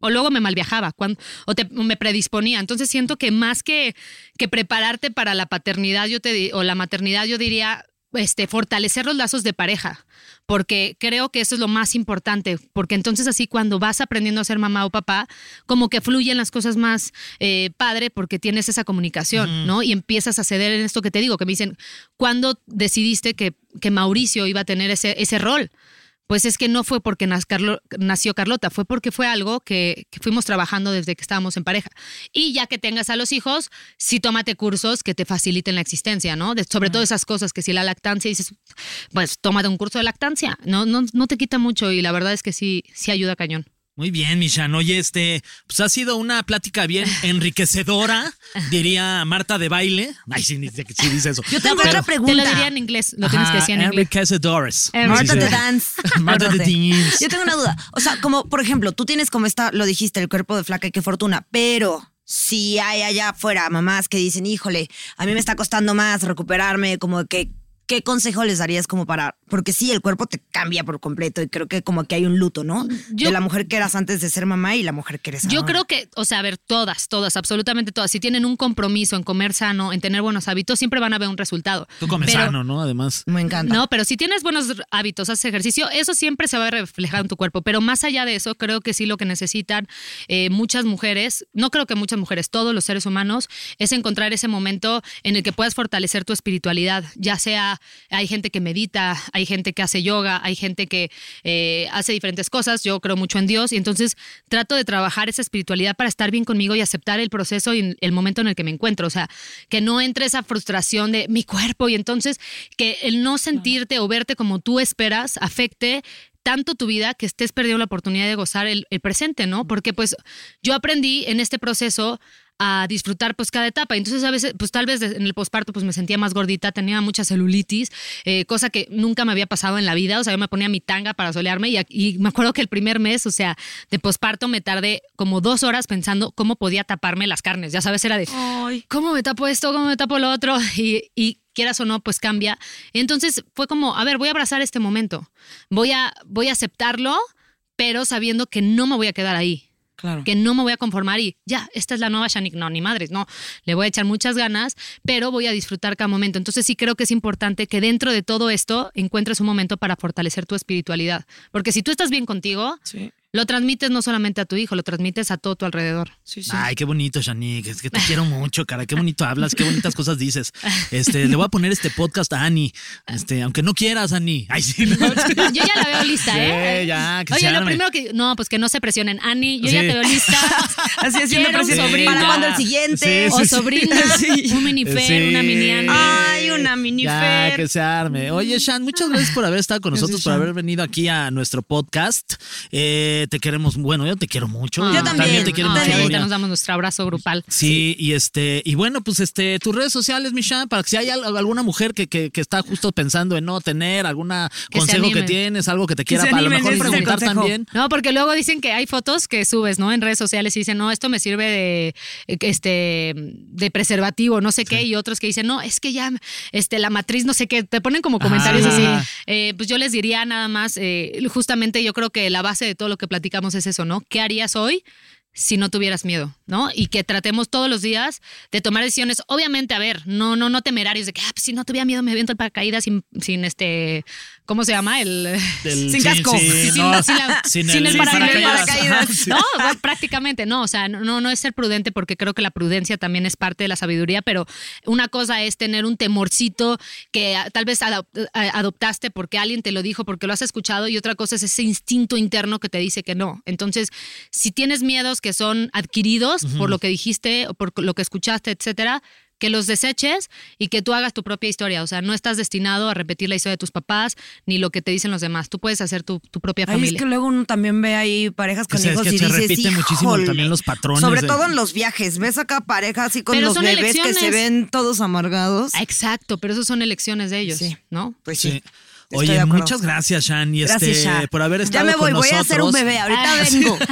o luego me malviajaba cuando, o, te, me predisponía. Entonces siento que más que, que prepararte para la paternidad yo te, o la maternidad, yo diría este, fortalecer los lazos de pareja, porque creo que eso es lo más importante, porque entonces así cuando vas aprendiendo a ser mamá o papá, como que fluyen las cosas más eh, padre porque tienes esa comunicación, ¿no? Y empiezas a ceder en esto que te digo, que me dicen, ¿cuándo decidiste que, que Mauricio iba a tener ese, ese rol? Pues es que no fue porque nació Carlota, fue porque fue algo que, fuimos trabajando desde que estábamos en pareja. Y ya que tengas a los hijos, sí tómate cursos que te faciliten la existencia, ¿no? sobre todo esas cosas que si la lactancia dices, pues tómate un curso de lactancia, no, no, no te quita mucho y la verdad es que sí, sí ayuda cañón. Muy bien, Michan. Oye, este, pues ha sido una plática bien [LAUGHS] enriquecedora, diría Marta de baile. Ay, sí, sí dice eso. Yo tengo otra pregunta. Te lo diría en inglés, lo tienes que decir en inglés. Enriquecedoras. [LAUGHS] Marta de dance. Marta de dance. Yo tengo una duda. O sea, como, por ejemplo, tú tienes como esta, lo dijiste, el cuerpo de flaca y qué fortuna, pero si hay allá afuera mamás que dicen, híjole, a mí me está costando más recuperarme, como que ¿qué consejo les darías como para, porque sí, el cuerpo te cambia por completo y creo que como que hay un luto, ¿no? de la mujer que eras antes de ser mamá y la mujer que eres ahora. Yo creo que, o sea, a ver, todas, todas, absolutamente todas, si tienen un compromiso en comer sano, en tener buenos hábitos, siempre van a ver un resultado. Tú comes sano, ¿no? Además. Me encanta. No, pero si tienes buenos hábitos, haces ejercicio, eso siempre se va a reflejar en tu cuerpo, pero más allá de eso, creo que sí lo que necesitan eh, muchas mujeres, no creo que muchas mujeres, todos los seres humanos, es encontrar ese momento en el que puedas fortalecer tu espiritualidad, ya sea, hay gente que medita, hay gente que hace yoga, hay gente que eh, hace diferentes cosas, yo creo mucho en Dios y entonces trato de trabajar esa espiritualidad para estar bien conmigo y aceptar el proceso y el momento en el que me encuentro, o sea, que no entre esa frustración de mi cuerpo y entonces que el no sentirte o verte como tú esperas afecte tanto tu vida que estés perdiendo la oportunidad de gozar el, el, presente, ¿no? Porque pues yo aprendí en este proceso a disfrutar pues cada etapa. Entonces a veces, pues tal vez en el posparto pues me sentía más gordita, tenía mucha celulitis, eh, cosa que nunca me había pasado en la vida. O sea, yo me ponía mi tanga para solearme y, y me acuerdo que el primer mes, o sea, de posparto me tardé como dos horas pensando cómo podía taparme las carnes. Ya sabes, era de, ¿cómo me tapo esto? ¿Cómo me tapo lo otro? [LAUGHS] Y, y quieras o no, pues cambia. Entonces fue como, a ver, voy a abrazar este momento, voy a, voy a aceptarlo, pero sabiendo que no me voy a quedar ahí. Que no me voy a conformar y ya, esta es la nueva Shanik. No, ni madres, no. Le voy a echar muchas ganas, pero voy a disfrutar cada momento. Entonces sí creo que es importante que dentro de todo esto encuentres un momento para fortalecer tu espiritualidad. Porque si tú estás bien contigo, lo transmites no solamente a tu hijo, lo transmites a todo tu alrededor. Ay, qué bonito, Shanique. Es que te quiero mucho, cara. Qué bonito hablas, qué bonitas cosas dices. Este, le voy a poner este podcast a Ani. Este, aunque no quieras, Ani. Ay, sí, no. Yo ya la veo lista, Sí, ¿eh? ya, que Oye, lo primero que. No, pues que no se presionen. Ani, yo ya Sí. te veo lista. [LAUGHS] Así haciendo Quiero un presión. ¿Para cuándo el siguiente? Sí, O sí, sobrina, [LAUGHS] Sí. un mini Fer, Sí. una mini Ani. Ay, una mini Ya, Fer. que se arme. Oye, Shan, muchas gracias por haber estado con nosotros, por haber venido aquí a nuestro podcast. Eh, te queremos, bueno, yo te quiero mucho. Yo también, te quiero yo mucho, también. ahorita nos damos nuestro abrazo grupal. Sí, y este, y bueno, pues este, tus redes sociales, Misha, para que si hay al- alguna mujer que, que, que está justo pensando en no tener alguna Que se consejo que tienes, algo que te quiera para a lo mejor preguntar también. No, porque luego dicen que hay fotos que subes, ¿no? En redes sociales y dicen, no, esto me sirve de este de preservativo, no sé qué, y otros que dicen, no, es que ya este la matriz, no sé qué, te ponen como comentarios Ajá. así. Eh, pues yo les diría nada más, eh, justamente yo creo que la base de todo lo que platicamos es eso, ¿no? ¿Qué harías hoy? si no tuvieras miedo, ¿no? Y que tratemos todos los días de tomar decisiones, obviamente, a ver, no, no, no temerarios de que, ah, pues, si no tuviera miedo me aviento el paracaídas sin, sin este, ¿cómo se llama? El, [LAUGHS] Sin casco. sin, no, la- sin sin el, el paracaídas. paracaídas. Ajá, [LAUGHS] sí. No, bueno, prácticamente no. O sea, no, no es ser prudente porque creo que la prudencia también es parte de la sabiduría, pero una cosa es tener un temorcito que ah, tal vez ah, adoptaste porque alguien te lo dijo, porque lo has escuchado, y otra cosa es ese instinto interno que te dice que no. Entonces, si tienes miedos que son adquiridos por lo que dijiste o por lo que escuchaste, etcétera, que los deseches y que tú hagas tu propia historia. O sea, no estás destinado a repetir la historia de tus papás ni lo que te dicen los demás. Tú puedes hacer tu, tu propia Ay, familia. es que luego uno también ve ahí parejas Que con hijos que y se dices, repite muchísimo también los patrones Sobre de- todo en los viajes. Ves acá parejas así con Pero los bebés que se ven todos amargados. Exacto, pero eso son elecciones de ellos, Sí. ¿no? Pues sí. Sí. Estoy Oye, muchas gracias, Shan, y Gracias, este, por haber estado Ya me voy, con voy a hacer un nosotros. bebé. Ahorita Ah, vengo. [LAUGHS]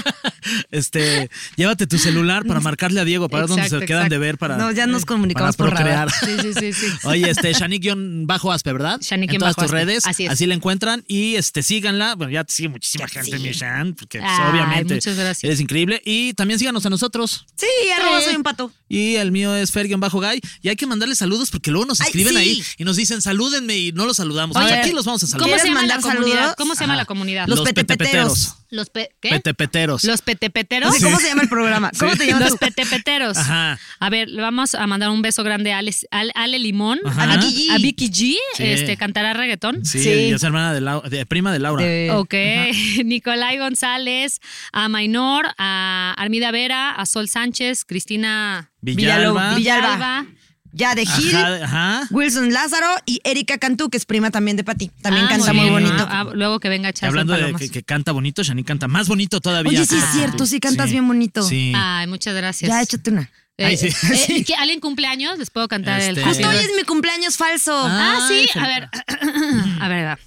Este, llévate tu celular para [LAUGHS] marcarle a Diego, para ver dónde se Exacto, quedan de ver para No, ya nos comunicamos para por radar. Sí, sí, sí, sí. [LAUGHS] Oye, este, Shanik-Aspe, ¿verdad? Shanik En todas tus Aspe. redes. Así es. Así la encuentran. Y este, síganla. Bueno, ya te sigue muchísima Ya gente, sí. mi Shan, porque pues, Ay, obviamente muchas gracias. eres increíble. Y también síganos a nosotros. Sí, arroba soy un pato. Y el mío es Fer-Bajo-Guy. Y hay que mandarle saludos porque luego nos Ay, escriben sí. ahí y nos dicen salúdenme y no los saludamos. Oye, aquí los vamos a ¿Cómo saludar. ¿Quieres se llama la comunidad? saludos? ¿Cómo se llama la comunidad? Los petepeteros. Los pe- ¿qué? Petepeteros. Los petepeteros. Sí, ¿Cómo se llama el programa? ¿Cómo te llamas Los tú? petepeteros. Ajá. A ver, le vamos a mandar un beso grande a Ale, Limón, Ajá. A Vicky G. a Vicky G, Sí. este, cantará reggaetón. Sí, Sí. y es hermana de, Lau- de- prima de Laura. De- Ok, [LAUGHS] Nicolai González, a Mainor, a Armida Vera, a Sol Sánchez, Cristina Villalba. Villalba. Ya de Gil, Ajá, ajá. Wilson Lázaro y Erika Cantú, que es prima también de Pati. También Ah, canta muy bien. bonito. Ah, ah, luego que venga echarse hablando de que, que canta bonito, Shani canta más bonito todavía. Oye, sí es cierto, sí cantas bien bonito. Sí. Ay, muchas gracias. Ya, échate una. Eh, Ay, sí. eh, [LAUGHS] ¿que ¿Alguien cumpleaños? Les puedo cantar el Este- Justo Happy hoy es mi cumpleaños falso. Ah. Ah, sí, a ver. [CLEARS THROAT] a ver, va.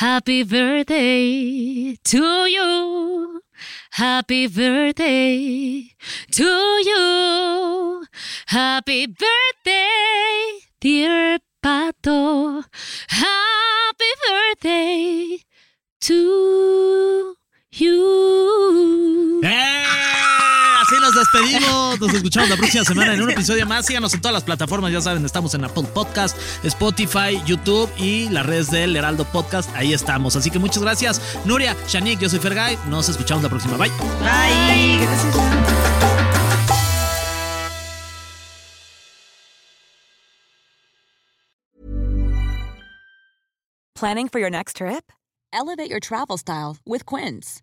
Happy birthday to you. Happy birthday to you. Happy birthday, dear Pato. Happy birthday to you. ¡Eh! Despedimos. Nos escuchamos la próxima semana en un [LAUGHS] episodio más. Síganos en todas las plataformas. Ya saben, estamos en Apple Podcast, Spotify, YouTube y las redes del Heraldo Podcast. Ahí estamos. Así que muchas gracias. Nuria, Shanik, yo soy Fergay. Nos escuchamos la próxima. Bye. Bye. Gracias. Planning for your next trip? Elevate your travel style with Quince.